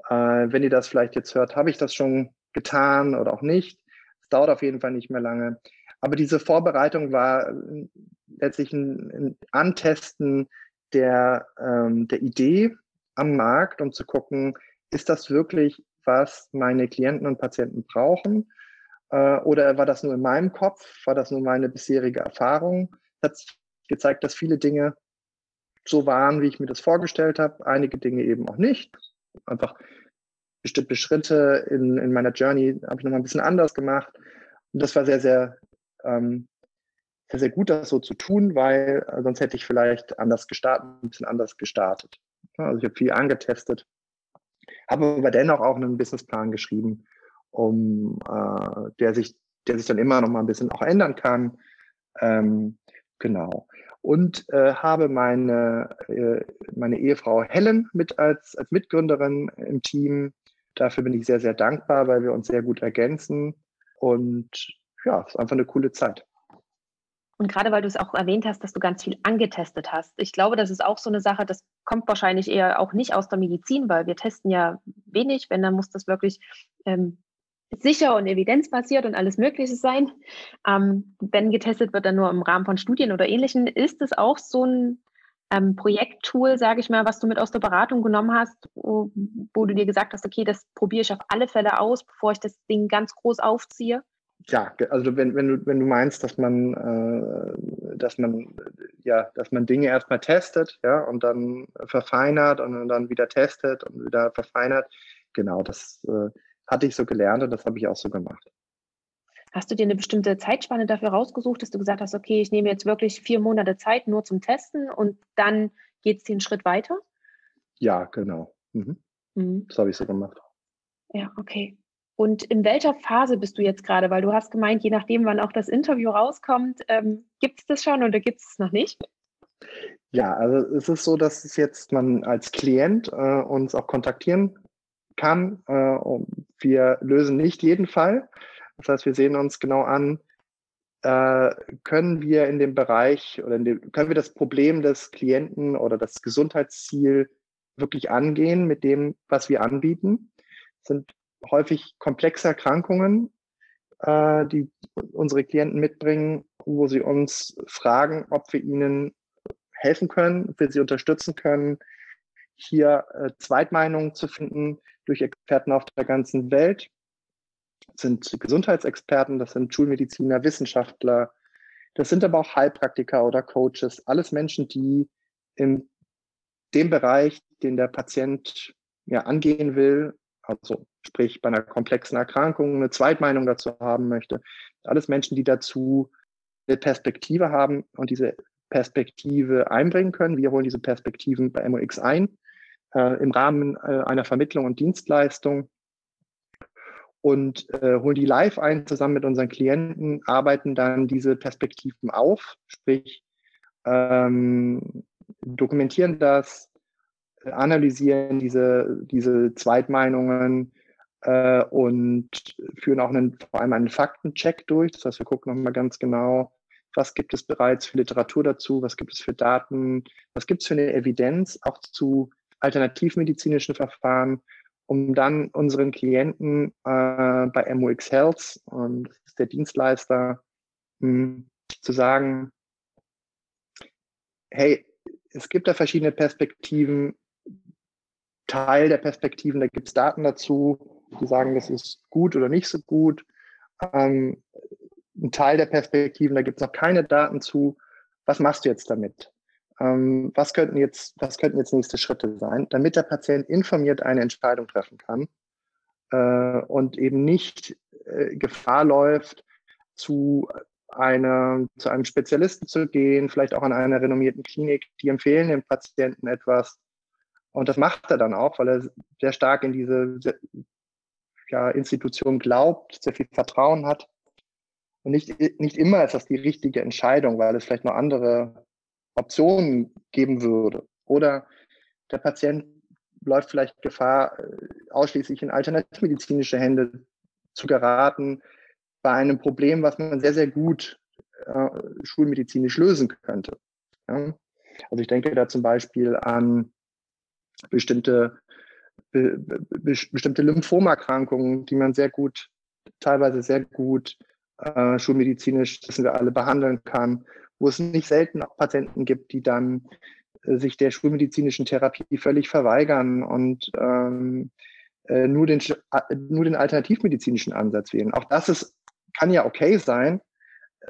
äh, wenn ihr das vielleicht jetzt hört, habe ich das schon getan oder auch nicht. Dauert auf jeden Fall nicht mehr lange. Aber diese Vorbereitung war äh, letztlich ein, ein Antesten der, ähm, der Idee am Markt, um zu gucken, ist das wirklich, was meine Klienten und Patienten brauchen? Äh, oder war das nur in meinem Kopf? War das nur meine bisherige Erfahrung? Hat gezeigt, dass viele Dinge so waren, wie ich mir das vorgestellt habe. Einige Dinge eben auch nicht. Einfach bestimmte Schritte in, in meiner Journey habe ich nochmal ein bisschen anders gemacht. Und das war sehr, sehr, ähm, sehr, sehr gut, das so zu tun, weil äh, sonst hätte ich vielleicht anders gestartet, ein bisschen anders gestartet. Also ich habe viel angetestet, habe aber dennoch auch einen Businessplan geschrieben, um äh, der sich, der sich dann immer noch mal ein bisschen auch ändern kann. Ähm, genau. und äh, habe meine, äh, meine Ehefrau Helen mit als, als Mitgründerin im Team. Dafür bin ich sehr, sehr dankbar, weil wir uns sehr gut ergänzen. Und ja, es ist einfach eine coole Zeit. Und gerade weil du es auch erwähnt hast, dass du ganz viel angetestet hast. Ich glaube, das ist auch so eine Sache, das kommt wahrscheinlich eher auch nicht aus der Medizin, weil wir testen ja wenig. Wenn, dann muss das wirklich ähm, sicher und evidenzbasiert und alles Mögliche sein. Ähm, wenn getestet wird, dann nur im Rahmen von Studien oder Ähnlichem. Ist es auch so ein ähm, Projekttool, sage ich mal, was du mit aus der Beratung genommen hast, wo, wo du dir gesagt hast, okay, das probiere ich auf alle Fälle aus, bevor ich das Ding ganz groß aufziehe? ja, also wenn, wenn du, wenn du meinst, dass man, äh, dass man, ja, dass man Dinge erstmal testet, ja, und dann verfeinert und dann wieder testet und wieder verfeinert, genau, das äh, hatte ich so gelernt und das habe ich auch so gemacht. Hast du dir eine bestimmte Zeitspanne dafür rausgesucht, dass du gesagt hast, okay, ich nehme jetzt wirklich vier Monate Zeit nur zum Testen und dann geht es den Schritt weiter? Ja, genau. Mhm. Mhm. Das habe ich so gemacht. Ja, okay. Und in welcher Phase bist du jetzt gerade? Weil du hast gemeint, je nachdem, wann auch das Interview rauskommt, ähm, gibt es das schon oder gibt es es noch nicht? Ja, also es ist so, dass es jetzt man als Klient äh, uns auch kontaktieren kann. Äh, wir lösen nicht jeden Fall. Das heißt, wir sehen uns genau an, äh, können wir in dem Bereich oder dem, können wir das Problem des Klienten oder das Gesundheitsziel wirklich angehen mit dem, was wir anbieten. Das sind häufig komplexe Erkrankungen, äh, die unsere Klienten mitbringen, wo sie uns fragen, ob wir ihnen helfen können, ob wir sie unterstützen können, hier äh, Zweitmeinungen zu finden durch Experten auf der ganzen Welt. Sind Gesundheitsexperten, das sind Schulmediziner, Wissenschaftler, das sind aber auch Heilpraktiker oder Coaches, alles Menschen, die in dem Bereich, den der Patient ja angehen will, also sprich bei einer komplexen Erkrankung eine Zweitmeinung dazu haben möchte. Alles Menschen, die dazu eine Perspektive haben und diese Perspektive einbringen können. Wir holen diese Perspektiven bei MOX ein äh, im Rahmen äh, einer Vermittlung und Dienstleistung und äh, holen die live ein zusammen mit unseren Klienten, arbeiten dann diese Perspektiven auf, sprich ähm, dokumentieren das, analysieren diese, diese Zweitmeinungen äh, und führen auch einen, vor allem einen Faktencheck durch. Das heißt, wir gucken nochmal ganz genau, was gibt es bereits für Literatur dazu, was gibt es für Daten, was gibt es für eine Evidenz auch zu alternativmedizinischen Verfahren, um dann unseren Klienten äh, bei MOX Health, und ist der Dienstleister, mh, hm, zu sagen, hey, es gibt da verschiedene Perspektiven, Teil der Perspektiven, da gibt es Daten dazu, die sagen, das ist gut oder nicht so gut. Ähm, ein Teil der Perspektiven, da gibt es noch keine Daten zu. Was machst du jetzt damit? Ähm, was könnten jetzt, was könnten jetzt nächste Schritte sein, damit der Patient informiert eine Entscheidung treffen kann äh, und eben nicht äh, Gefahr läuft, zu einer, zu einem Spezialisten zu gehen, vielleicht auch an einer renommierten Klinik, die empfehlen dem Patienten etwas, und das macht er dann auch, weil er sehr stark in diese ja, Institution glaubt, sehr viel Vertrauen hat. Und nicht, nicht immer ist das die richtige Entscheidung, weil es vielleicht noch andere Optionen geben würde. Oder der Patient läuft vielleicht Gefahr, äh, ausschließlich in alternativmedizinische Hände zu geraten, bei einem Problem, was man sehr, sehr gut äh, schulmedizinisch lösen könnte. Ja? Also ich denke da zum Beispiel an bestimmte, be, be, bestimmte Lymphomerkrankungen, die man sehr gut, teilweise sehr gut äh, schulmedizinisch, wissen wir alle, behandeln kann, wo es nicht selten auch Patienten gibt, die dann äh, sich der schulmedizinischen Therapie völlig verweigern und ähm, äh, nur, den, nur den alternativmedizinischen Ansatz wählen. Auch das ist, kann ja okay sein,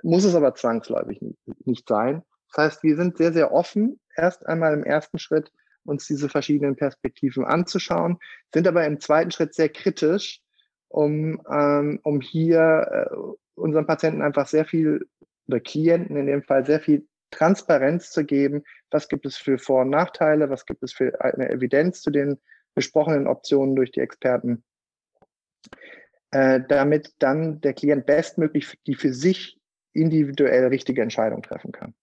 muss es aber zwangsläufig nicht, nicht sein. Das heißt, wir sind sehr, sehr offen, erst einmal im ersten Schritt uns diese verschiedenen Perspektiven anzuschauen, sind aber im zweiten Schritt sehr kritisch, um, ähm, um hier äh, unseren Patienten einfach sehr viel oder Klienten in dem Fall sehr viel Transparenz zu geben. Was gibt es für Vor- und Nachteile? Was gibt es für eine Evidenz zu den besprochenen Optionen durch die Experten? Äh, damit dann der Klient bestmöglich die für sich individuell richtige Entscheidung treffen kann.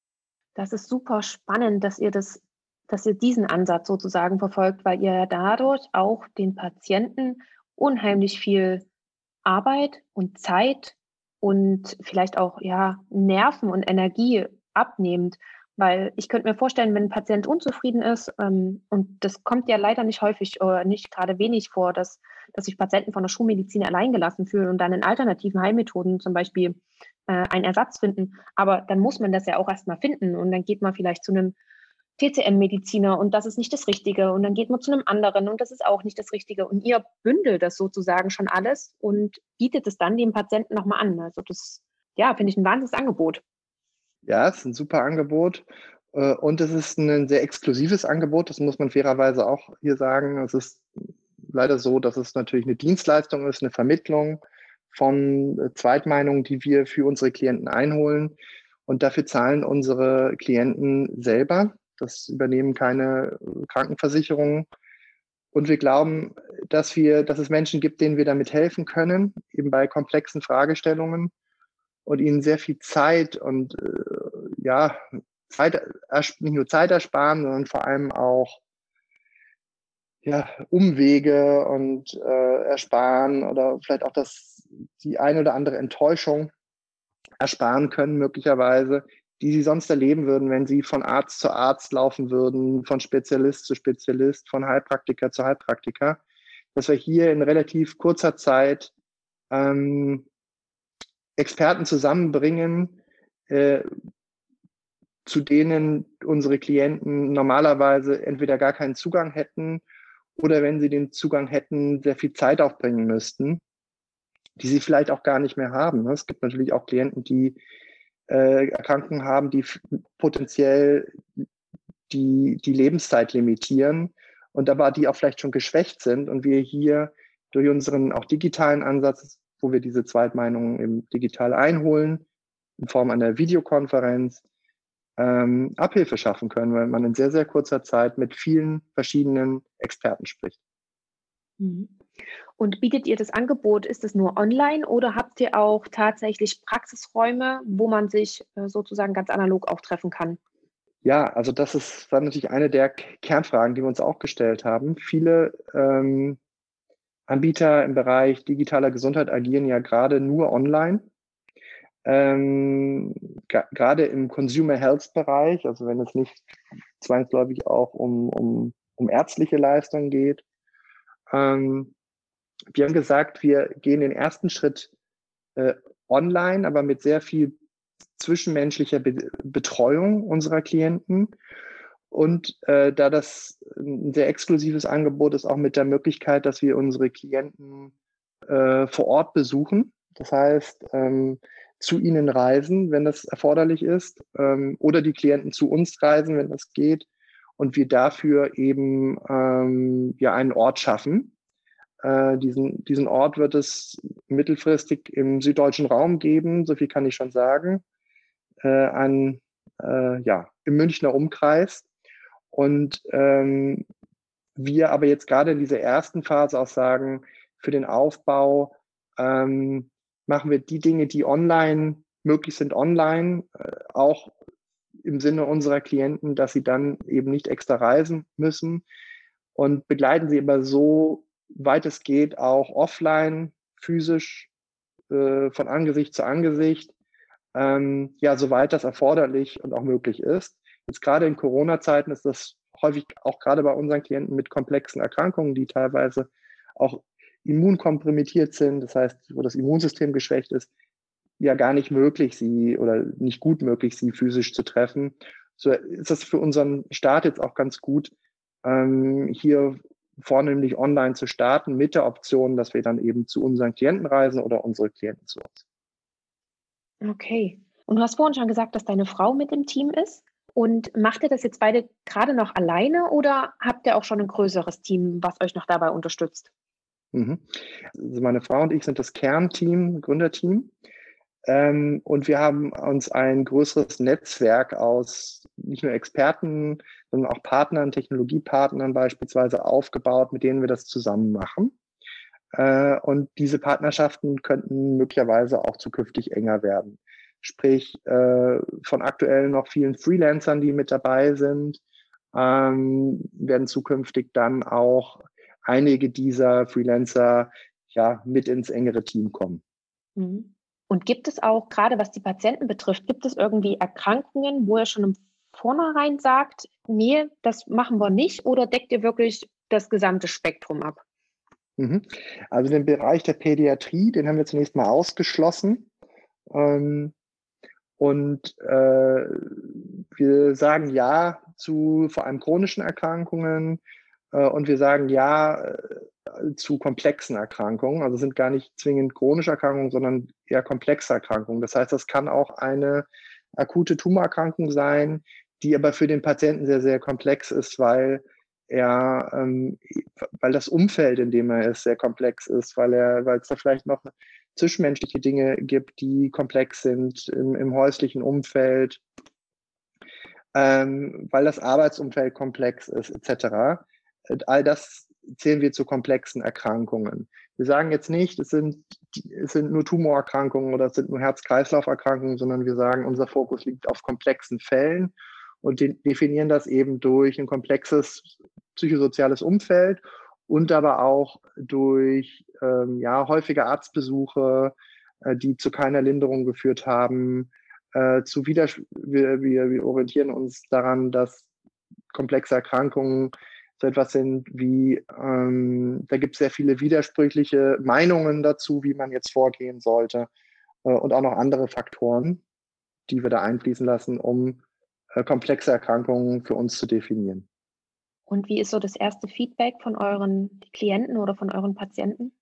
Das ist super spannend, dass ihr das, dass ihr diesen Ansatz sozusagen verfolgt, weil ihr dadurch auch den Patienten unheimlich viel Arbeit und Zeit und vielleicht auch ja Nerven und Energie abnehmend. Weil ich könnte mir vorstellen, wenn ein Patient unzufrieden ist, ähm, und das kommt ja leider nicht häufig oder nicht gerade wenig vor, dass, dass sich Patienten von der Schulmedizin alleingelassen fühlen und dann in alternativen Heilmethoden zum Beispiel äh, einen Ersatz finden. Aber dann muss man das ja auch erstmal finden und dann geht man vielleicht zu einem TCM-Mediziner und das ist nicht das Richtige und dann geht man zu einem anderen und das ist auch nicht das Richtige und ihr bündelt das sozusagen schon alles und bietet es dann dem Patienten nochmal an. Also das, ja, finde ich ein wahnsinniges Angebot. Ja, es ist ein super Angebot. Äh, und es ist ein sehr exklusives Angebot, das muss man fairerweise auch hier sagen. Es ist leider so, dass es natürlich eine Dienstleistung ist, eine Vermittlung von äh, Zweitmeinungen, die wir für unsere Klienten einholen. Und dafür zahlen unsere Klienten selber. Das übernehmen keine Krankenversicherungen. Und wir glauben, dass wir, dass es Menschen gibt, denen wir damit helfen können, eben bei komplexen Fragestellungen und ihnen sehr viel Zeit und äh, ja, Zeit, nicht nur Zeit ersparen, sondern vor allem auch ja, Umwege und äh, ersparen oder vielleicht auch das, die eine oder andere Enttäuschung ersparen können, möglicherweise, die sie sonst erleben würden, wenn sie von Arzt zu Arzt laufen würden, von Spezialist zu Spezialist, von Heilpraktiker zu Heilpraktiker, dass wir hier in relativ kurzer Zeit ähm, Experten zusammenbringen, äh, zu denen unsere Klienten normalerweise entweder gar keinen Zugang hätten oder wenn sie den Zugang hätten, sehr viel Zeit aufbringen müssten, die sie vielleicht auch gar nicht mehr haben. Es gibt natürlich auch Klienten, die äh, Erkrankungen haben, die potenziell die, die Lebenszeit limitieren und aber die auch vielleicht schon geschwächt sind und wir hier durch unseren auch digitalen Ansatz wo wir diese Zweitmeinungen eben digital einholen, in Form einer Videokonferenz, ähm, Abhilfe schaffen können, weil man in sehr, sehr kurzer Zeit mit vielen verschiedenen Experten spricht. Mhm. Und bietet ihr das Angebot, ist es nur online oder habt ihr auch tatsächlich Praxisräume, wo man sich äh, sozusagen ganz analog auch treffen kann? Ja, also das ist, war natürlich eine der Kernfragen, die wir uns auch gestellt haben. Viele ähm, Anbieter im Bereich digitaler Gesundheit agieren ja gerade nur online. Ähm, gerade im Consumer Health Bereich, also wenn es nicht zwangsläufig auch um, um, um ärztliche Leistungen geht. Ähm, wir haben gesagt, wir gehen den ersten Schritt äh, online, aber mit sehr viel zwischenmenschlicher Be Betreuung unserer Klienten und äh, da das ein sehr exklusives Angebot ist, auch mit der Möglichkeit, dass wir unsere Klienten äh, vor Ort besuchen. Das heißt, ähm, zu ihnen reisen, wenn das erforderlich ist, ähm, oder die Klienten zu uns reisen, wenn das geht. Und wir dafür eben ähm, ja einen Ort schaffen. Äh, diesen, diesen Ort wird es mittelfristig im süddeutschen Raum geben, so viel kann ich schon sagen. Äh, an, äh, ja, im Münchner Umkreis. Und ähm, wir aber jetzt gerade in dieser ersten Phase auch sagen, für den Aufbau ähm, machen wir die Dinge, die online möglich sind, online, äh, auch im Sinne unserer Klienten, dass sie dann eben nicht extra reisen müssen und begleiten sie aber so weit es geht auch offline, physisch, äh, von Angesicht zu Angesicht, ähm, ja, soweit das erforderlich und auch möglich ist. Jetzt gerade in Corona-Zeiten ist das häufig auch gerade bei unseren Klienten mit komplexen Erkrankungen, die teilweise auch immunkompromittiert sind, das heißt, wo das Immunsystem geschwächt ist, ja gar nicht möglich, sie oder nicht gut möglich, sie physisch zu treffen. So ist das für unseren Start jetzt auch ganz gut, ähm, hier vornehmlich online zu starten mit der Option, dass wir dann eben zu unseren Klienten reisen oder unsere Klienten zu uns. Okay. Und du hast vorhin schon gesagt, dass deine Frau mit im Team ist. Und macht ihr das jetzt beide gerade noch alleine oder habt ihr auch schon ein größeres Team, was euch noch dabei unterstützt? Mhm. Also meine Frau und ich sind das Kernteam, Gründerteam. Ähm, und wir haben uns ein größeres Netzwerk aus nicht nur Experten, sondern auch Partnern, Technologiepartnern beispielsweise aufgebaut, mit denen wir das zusammen machen. Äh, und diese Partnerschaften könnten möglicherweise auch zukünftig enger werden. sprich äh, von aktuell noch vielen Freelancern, die mit dabei sind, ähm, werden zukünftig dann auch einige dieser Freelancer ja mit ins engere Team kommen. Mhm. Und gibt es auch, gerade was die Patienten betrifft, gibt es irgendwie Erkrankungen, wo ihr schon im Vornherein sagt, nee, das machen wir nicht oder deckt ihr wirklich das gesamte Spektrum ab? Mhm. Also den Bereich der Pädiatrie, den haben wir zunächst mal ausgeschlossen. Ähm, und äh, wir sagen ja zu vor allem chronischen Erkrankungen äh, und wir sagen ja äh, zu komplexen Erkrankungen. Also sind gar nicht zwingend chronische Erkrankungen, sondern eher komplexe Erkrankungen. Das heißt, das kann auch eine akute Tumorerkrankung sein, die aber für den Patienten sehr, sehr komplex ist, weil er, ähm, weil das Umfeld, in dem er ist, sehr komplex ist, weil er, weil es da vielleicht noch zwischenmenschliche Dinge gibt, die komplex sind im, im häuslichen Umfeld, ähm, weil das Arbeitsumfeld komplex ist, etc. All das zählen wir zu komplexen Erkrankungen. Wir sagen jetzt nicht, es sind, es sind nur Tumorerkrankungen oder es sind nur Herz-Kreislauf-Erkrankungen, sondern wir sagen, unser Fokus liegt auf komplexen Fällen und definieren das eben durch ein komplexes psychosoziales Umfeld und aber auch durch ähm, ja, häufige Arztbesuche, äh, die zu keiner Linderung geführt haben. Äh, zu wir, wir, wir orientieren uns daran, dass komplexe Erkrankungen so etwas sind wie, ähm, da gibt es sehr viele widersprüchliche Meinungen dazu, wie man jetzt vorgehen sollte äh, und auch noch andere Faktoren, die wir da einfließen lassen, um komplexe Erkrankungen für uns zu definieren. Und wie ist so das erste Feedback von euren Klienten oder von euren Patienten?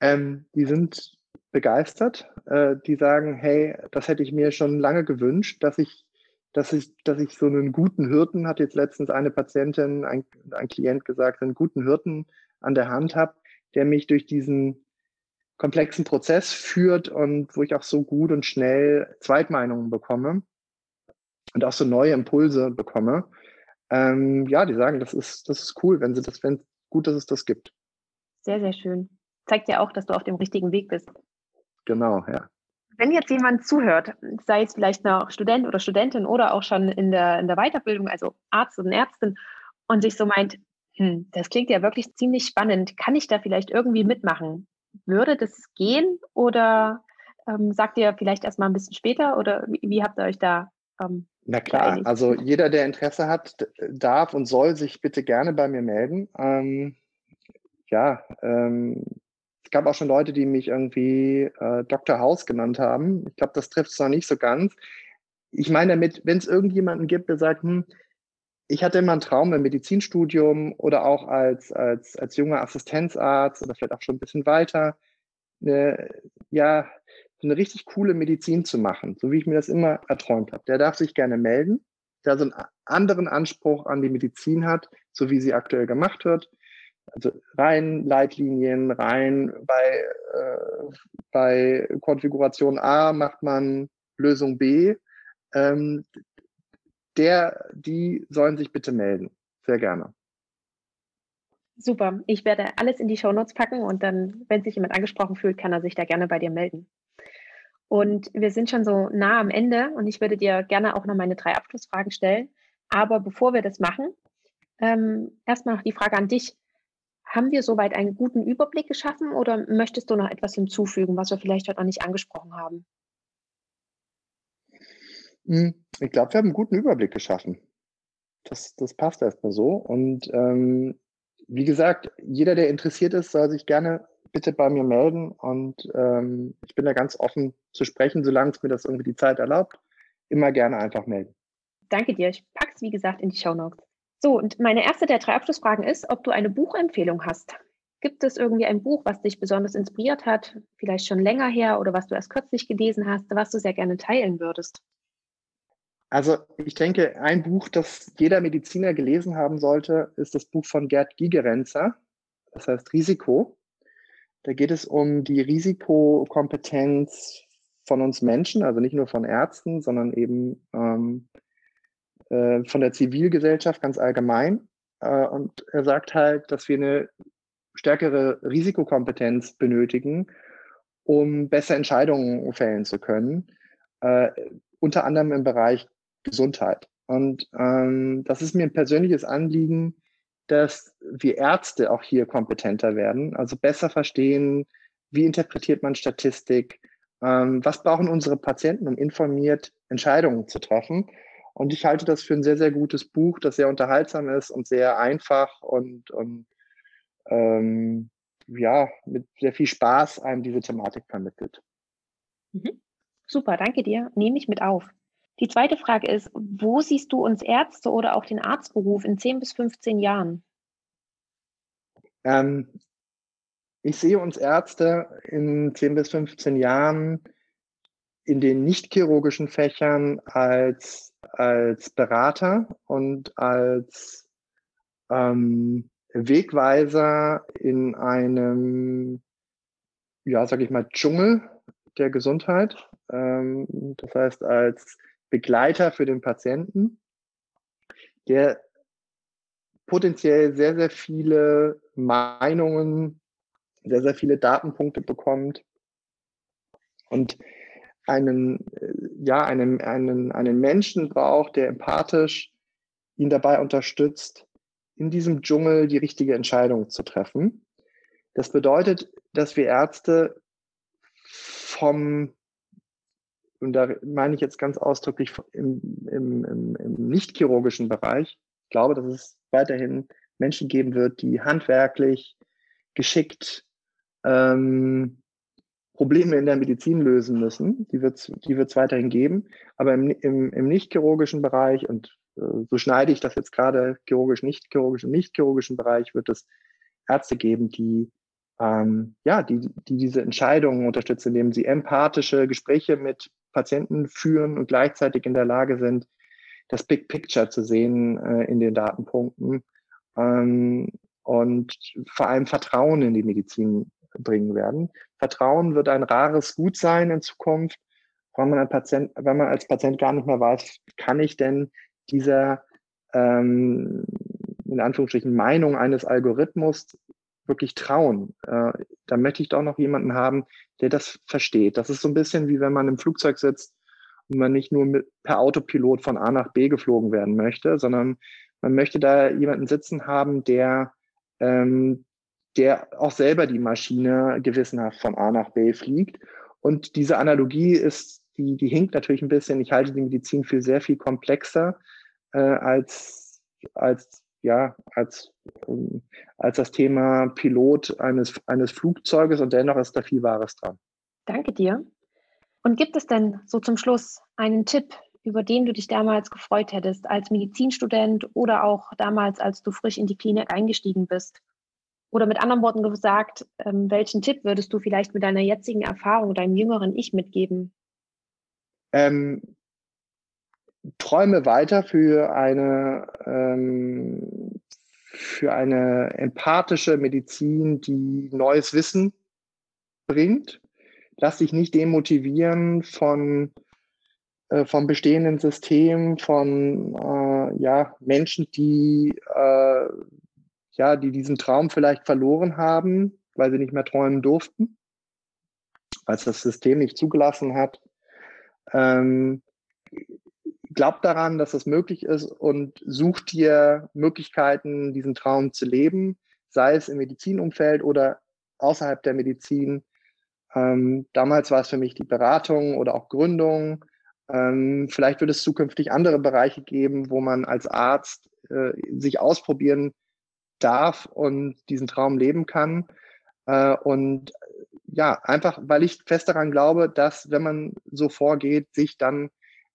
Ähm, die sind begeistert. Äh, die sagen, hey, das hätte ich mir schon lange gewünscht, dass ich, dass ich, dass ich so einen guten Hirten, hat jetzt letztens eine Patientin, ein, ein Klient gesagt, einen guten Hirten an der Hand habe, der mich durch diesen komplexen Prozess führt und wo ich auch so gut und schnell Zweitmeinungen bekomme und auch so neue Impulse bekomme ähm, ja, die sagen, das ist, das ist cool, wenn sie das, wenn gut, dass es das gibt. Sehr, sehr schön. Zeigt ja auch, dass du auf dem richtigen Weg bist. Genau, ja. Wenn jetzt jemand zuhört, sei es vielleicht noch Student oder Studentin oder auch schon in der, in der Weiterbildung, also Arzt und Ärztin, und sich so meint, hm, das klingt ja wirklich ziemlich spannend, kann ich da vielleicht irgendwie mitmachen? Würde das gehen oder ähm, sagt ihr vielleicht erst mal ein bisschen später oder wie, wie habt ihr euch da ähm, na klar, also jeder, der Interesse hat, darf und soll sich bitte gerne bei mir melden. Ähm, ja, ähm, es gab auch schon Leute, die mich irgendwie äh, Dr. House genannt haben. Ich glaube, das trifft es noch nicht so ganz. Ich meine damit, wenn es irgendjemanden gibt, der sagt, hm, ich hatte immer einen Traum im Medizinstudium oder auch als, als, als junger Assistenzarzt oder vielleicht auch schon ein bisschen weiter, eine, ja, eine richtig coole Medizin zu machen, so wie ich mir das immer erträumt habe. Der darf sich gerne melden, der so einen anderen Anspruch an die Medizin hat, so wie sie aktuell gemacht wird. Also rein Leitlinien, rein bei, äh, bei Konfiguration A macht man Lösung B. Ähm, der, die sollen sich bitte melden. Sehr gerne. Super. Ich werde alles in die Show Notes packen und dann, wenn sich jemand angesprochen fühlt, kann er sich da gerne bei dir melden. Und wir sind schon so nah am Ende und ich würde dir gerne auch noch meine drei Abschlussfragen stellen. Aber bevor wir das machen, ähm, erstmal noch die Frage an dich. Haben wir soweit einen guten Überblick geschaffen oder möchtest du noch etwas hinzufügen, was wir vielleicht heute noch nicht angesprochen haben? Hm, ich glaube, wir haben einen guten Überblick geschaffen. Das, das passt erstmal so. Und ähm, wie gesagt, jeder, der interessiert ist, soll sich gerne bitte bei mir melden und ähm, ich bin da ganz offen zu sprechen, solange es mir das irgendwie die Zeit erlaubt. Immer gerne einfach melden. Danke dir. Ich packe es, wie gesagt, in die Show Notes. So, und meine erste der drei Abschlussfragen ist, ob du eine Buchempfehlung hast. Gibt es irgendwie ein Buch, was dich besonders inspiriert hat, vielleicht schon länger her oder was du erst kürzlich gelesen hast, was du sehr gerne teilen würdest? Also ich denke, ein Buch, das jeder Mediziner gelesen haben sollte, ist das Buch von Gerd Gigerenzer. Das heißt Risiko. Da geht es um die Risikokompetenz von uns Menschen, also nicht nur von Ärzten, sondern eben ähm, äh, von der Zivilgesellschaft ganz allgemein. Äh, und er sagt halt, dass wir eine stärkere Risikokompetenz benötigen, um besser Entscheidungen fällen zu können. äh, unter anderem im Bereich Gesundheit. Und ähm, das ist mir ein persönliches Anliegen, dass wir Ärzte auch hier kompetenter werden, also besser verstehen, wie interpretiert man Statistik, ähm, was brauchen unsere Patienten, um informiert Entscheidungen zu treffen. Und ich halte das für ein sehr, sehr gutes Buch, das sehr unterhaltsam ist und sehr einfach und, und ähm, ja, mit sehr viel Spaß einem diese Thematik vermittelt. Mhm. Super, danke dir. Nehme ich mit auf. Die zweite Frage ist, wo siehst du uns Ärzte oder auch den Arztberuf in 10 bis 15 Jahren? Ähm, ich sehe uns Ärzte in 10 bis 15 Jahren in den nicht chirurgischen Fächern als, als Berater und als ähm, Wegweiser in einem, ja, sag ich mal, Dschungel der Gesundheit. Ähm, das heißt, als Begleiter für den Patienten, der potenziell sehr, sehr viele Meinungen, sehr, sehr viele Datenpunkte bekommt und einen, ja, einen, einen, einen Menschen braucht, der empathisch ihn dabei unterstützt, in diesem Dschungel die richtige Entscheidung zu treffen. Das bedeutet, dass wir Ärzte vom und da meine ich jetzt ganz ausdrücklich im, im, im, im nicht-chirurgischen Bereich, ich glaube, dass es weiterhin Menschen geben wird, die handwerklich, geschickt ähm, Probleme in der Medizin lösen müssen. Die wird es die wird's weiterhin geben. Aber im, im, im nicht-chirurgischen Bereich, und äh, so schneide ich das jetzt gerade chirurgisch, nicht-chirurgisch, im nicht-chirurgischen Bereich wird es Ärzte geben, die ähm, ja, die, die diese Entscheidungen unterstützen, indem sie empathische Gespräche mit Patienten führen und gleichzeitig in der Lage sind, das Big Picture zu sehen äh, in den Datenpunkten ähm, und vor allem Vertrauen in die Medizin bringen werden. Vertrauen wird ein rares Gut sein in Zukunft, wenn man, Patient, wenn man als Patient gar nicht mehr weiß, kann ich denn dieser ähm, in Anführungsstrichen Meinung eines Algorithmus wirklich trauen. Äh, da möchte ich doch noch jemanden haben, der das versteht. Das ist so ein bisschen wie wenn man im Flugzeug sitzt und man nicht nur mit, per Autopilot von A nach B geflogen werden möchte, sondern man möchte da jemanden sitzen haben, der, ähm, der auch selber die Maschine gewissenhaft von A nach B fliegt. Und diese Analogie ist, die, die hinkt natürlich ein bisschen. Ich halte die Medizin für sehr viel komplexer äh, als, als ja, als, ähm, als das Thema Pilot eines, eines Flugzeuges und dennoch ist da viel Wahres dran. Danke dir. Und gibt es denn so zum Schluss einen Tipp, über den du dich damals gefreut hättest, als Medizinstudent oder auch damals, als du frisch in die Klinik eingestiegen bist? Oder mit anderen Worten gesagt, ähm, welchen Tipp würdest du vielleicht mit deiner jetzigen Erfahrung, deinem jüngeren Ich mitgeben? Ähm, träume weiter für eine, ähm, für eine empathische Medizin, die neues Wissen bringt. Lass dich nicht demotivieren von äh, vom bestehenden System, von äh, ja, Menschen, die, äh, ja, die diesen Traum vielleicht verloren haben, weil sie nicht mehr träumen durften, weil es das System nicht zugelassen hat. Ähm, glaubt daran, dass das möglich ist und sucht dir Möglichkeiten, diesen Traum zu leben, sei es im Medizinumfeld oder außerhalb der Medizin. Ähm, damals war es für mich die Beratung oder auch Gründung. Ähm, vielleicht wird es zukünftig andere Bereiche geben, wo man als Arzt äh, sich ausprobieren darf und diesen Traum leben kann. Äh, und ja, einfach, weil ich fest daran glaube, dass wenn man so vorgeht, sich dann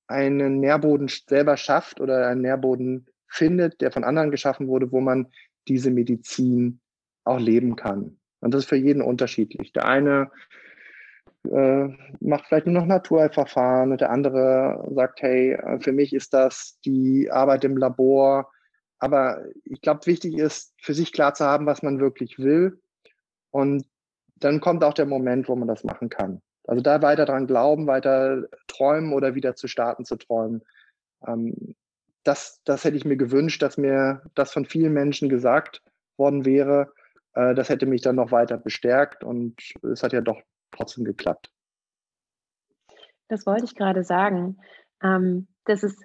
einen Nährboden selber schafft oder einen Nährboden findet, der von anderen geschaffen wurde, wo man diese Medizin auch leben kann. Und das ist für jeden unterschiedlich. Der eine äh, macht vielleicht nur noch Naturheilverfahren und der andere sagt, hey, äh, für mich ist das die Arbeit im Labor. Aber ich glaube, wichtig ist, für sich klar zu haben, was man wirklich will. Und dann kommt auch der Moment, wo man das machen kann. Also da weiter dran glauben, weiter träumen oder wieder zu starten zu träumen. Ähm, das, das hätte ich mir gewünscht, dass mir das von vielen Menschen gesagt worden wäre. Äh, das hätte mich dann noch weiter bestärkt und es hat ja doch trotzdem geklappt. Das wollte ich gerade sagen. Ähm, das ist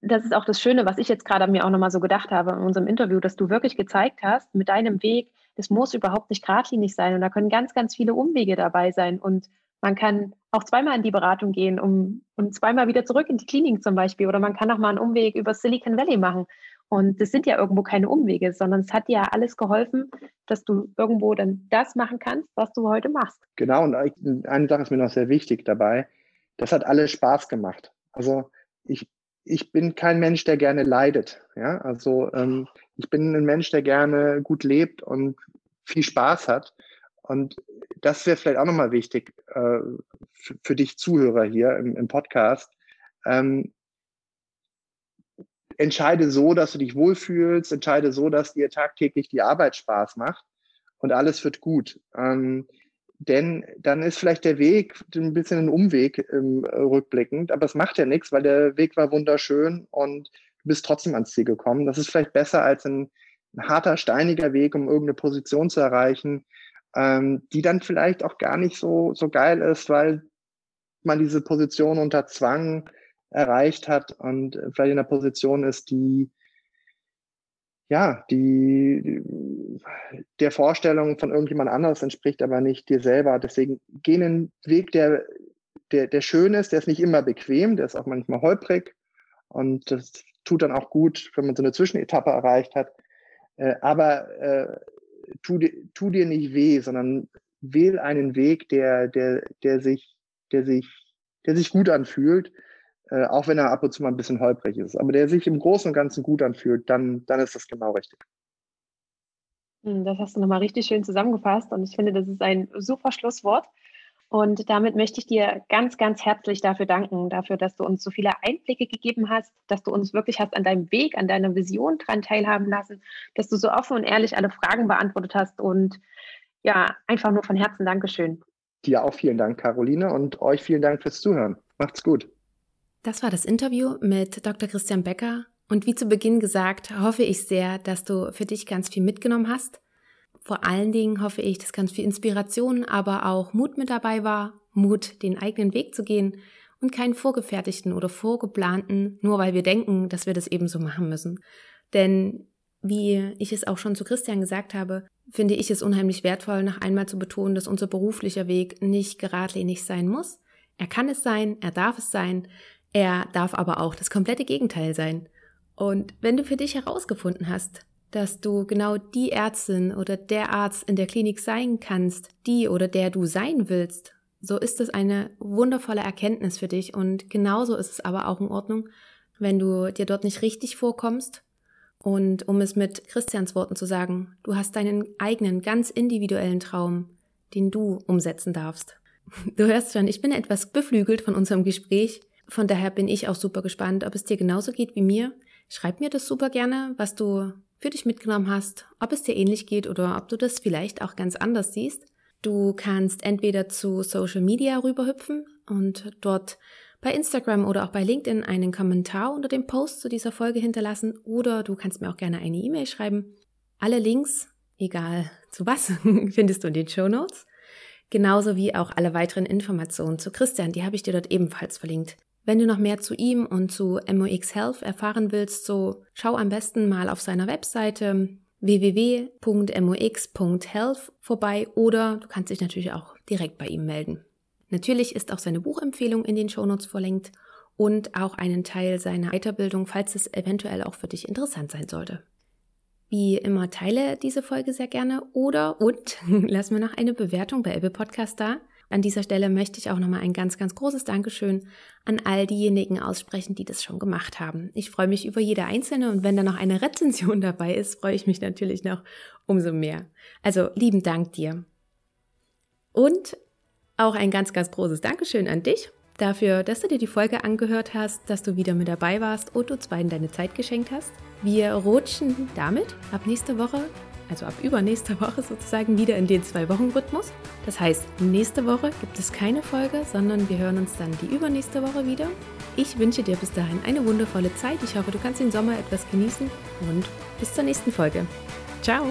das ist auch das Schöne, was ich jetzt gerade mir auch nochmal so gedacht habe in unserem Interview, dass du wirklich gezeigt hast, mit deinem Weg, das muss überhaupt nicht geradlinig sein und da können ganz, ganz viele Umwege dabei sein und man kann auch zweimal in die Beratung gehen um, und zweimal wieder zurück in die Klinik zum Beispiel oder man kann auch mal einen Umweg über Silicon Valley machen und das sind ja irgendwo keine Umwege, sondern es hat dir ja alles geholfen, dass du irgendwo dann das machen kannst, was du heute machst. Genau, und eine Sache ist mir noch sehr wichtig dabei. Das hat alles Spaß gemacht. Also ich, ich bin kein Mensch, der gerne leidet. Ja, also ähm, ich bin ein Mensch, der gerne gut lebt und viel Spaß hat. Und das wäre vielleicht auch nochmal wichtig äh, für, für, dich Zuhörer hier im, im Podcast. Ähm, entscheide so, dass du dich wohlfühlst, entscheide so, dass dir tagtäglich die Arbeit Spaß macht und alles wird gut. Ähm, denn dann ist vielleicht der Weg ein bisschen ein Umweg ähm, rückblickend, aber es macht ja nichts, weil der Weg war wunderschön und du bist trotzdem ans Ziel gekommen. Das ist vielleicht besser als ein, ein harter, steiniger Weg, um irgendeine Position zu erreichen, ähm, die dann vielleicht auch gar nicht so, so geil ist, weil man diese Position unter Zwang erreicht hat und vielleicht in einer Position ist, die ja, die der Vorstellung von irgendjemand anderes entspricht, aber nicht dir selber. Deswegen geh einen Weg, der, der, der schön ist, der ist nicht immer bequem, der ist auch manchmal holprig und das tut dann auch gut, wenn man so eine Zwischenetappe erreicht hat. Äh, aber äh, tu, tu dir nicht weh, sondern wähl einen Weg, der, der, der sich, der sich, der sich gut anfühlt äh, auch wenn er ab und zu mal ein bisschen holprig ist, aber der sich im Großen und Ganzen gut anfühlt, dann, dann ist das genau richtig. Hm, das hast du nochmal richtig schön zusammengefasst und ich finde, das ist ein super Schlusswort. Und damit möchte ich dir ganz, ganz herzlich dafür danken, dafür, dass du uns so viele Einblicke gegeben hast, dass du uns wirklich hast an deinem Weg, an deiner Vision dran teilhaben lassen, dass du so offen und ehrlich alle Fragen beantwortet hast und ja, einfach nur von Herzen Dankeschön. Dir auch vielen Dank, Caroline, und euch vielen Dank fürs Zuhören. Macht's gut. Das war das Interview mit Dr. Christian Becker. Und wie zu Beginn gesagt, hoffe ich sehr, dass du für dich ganz viel mitgenommen hast. Vor allen Dingen hoffe ich, dass ganz viel Inspiration, aber auch Mut mit dabei war. Mut, den eigenen Weg zu gehen und keinen vorgefertigten oder vorgeplanten, nur weil wir denken, dass wir das eben so machen müssen. Denn wie ich es auch schon zu Christian gesagt habe, finde ich es unheimlich wertvoll, noch einmal zu betonen, dass unser beruflicher Weg nicht geradlinig sein muss. Er kann es sein, er darf es sein, er darf aber auch das komplette Gegenteil sein. Und wenn du für dich herausgefunden hast, dass du genau die Ärztin oder der Arzt in der Klinik sein kannst, die oder der du sein willst, so ist es eine wundervolle Erkenntnis für dich und genauso ist es aber auch in Ordnung, wenn du dir dort nicht richtig vorkommst. Und um es mit Christians Worten zu sagen, du hast deinen eigenen, ganz individuellen Traum, den du umsetzen darfst. Du hörst schon, ich bin etwas beflügelt von unserem Gespräch von daher bin ich auch super gespannt, ob es dir genauso geht wie mir. Schreib mir das super gerne, was du für dich mitgenommen hast, ob es dir ähnlich geht oder ob du das vielleicht auch ganz anders siehst. Du kannst entweder zu Social Media rüberhüpfen und dort bei Instagram oder auch bei LinkedIn einen Kommentar unter dem Post zu dieser Folge hinterlassen oder du kannst mir auch gerne eine E-Mail schreiben. Alle Links, egal zu was, findest du in den Show Notes. Genauso wie auch alle weiteren Informationen zu Christian, die habe ich dir dort ebenfalls verlinkt. Wenn du noch mehr zu ihm und zu MOX Health erfahren willst, so schau am besten mal auf seiner Webseite www.mox.health vorbei oder du kannst dich natürlich auch direkt bei ihm melden. Natürlich ist auch seine Buchempfehlung in den Shownotes verlinkt und auch einen Teil seiner Weiterbildung, falls es eventuell auch für dich interessant sein sollte. Wie immer teile diese Folge sehr gerne oder und lass mir noch eine Bewertung bei Apple Podcast da. An dieser Stelle möchte ich auch nochmal ein ganz, ganz großes Dankeschön an all diejenigen aussprechen, die das schon gemacht haben. Ich freue mich über jede einzelne und wenn da noch eine Rezension dabei ist, freue ich mich natürlich noch umso mehr. Also lieben Dank dir. Und auch ein ganz, ganz großes Dankeschön an dich dafür, dass du dir die Folge angehört hast, dass du wieder mit dabei warst und uns beiden deine Zeit geschenkt hast. Wir rutschen damit ab nächste Woche also ab übernächster Woche sozusagen wieder in den Zwei-Wochen-Rhythmus. Das heißt, nächste Woche gibt es keine Folge, sondern wir hören uns dann die übernächste Woche wieder. Ich wünsche dir bis dahin eine wundervolle Zeit. Ich hoffe, du kannst den Sommer etwas genießen und bis zur nächsten Folge. Ciao!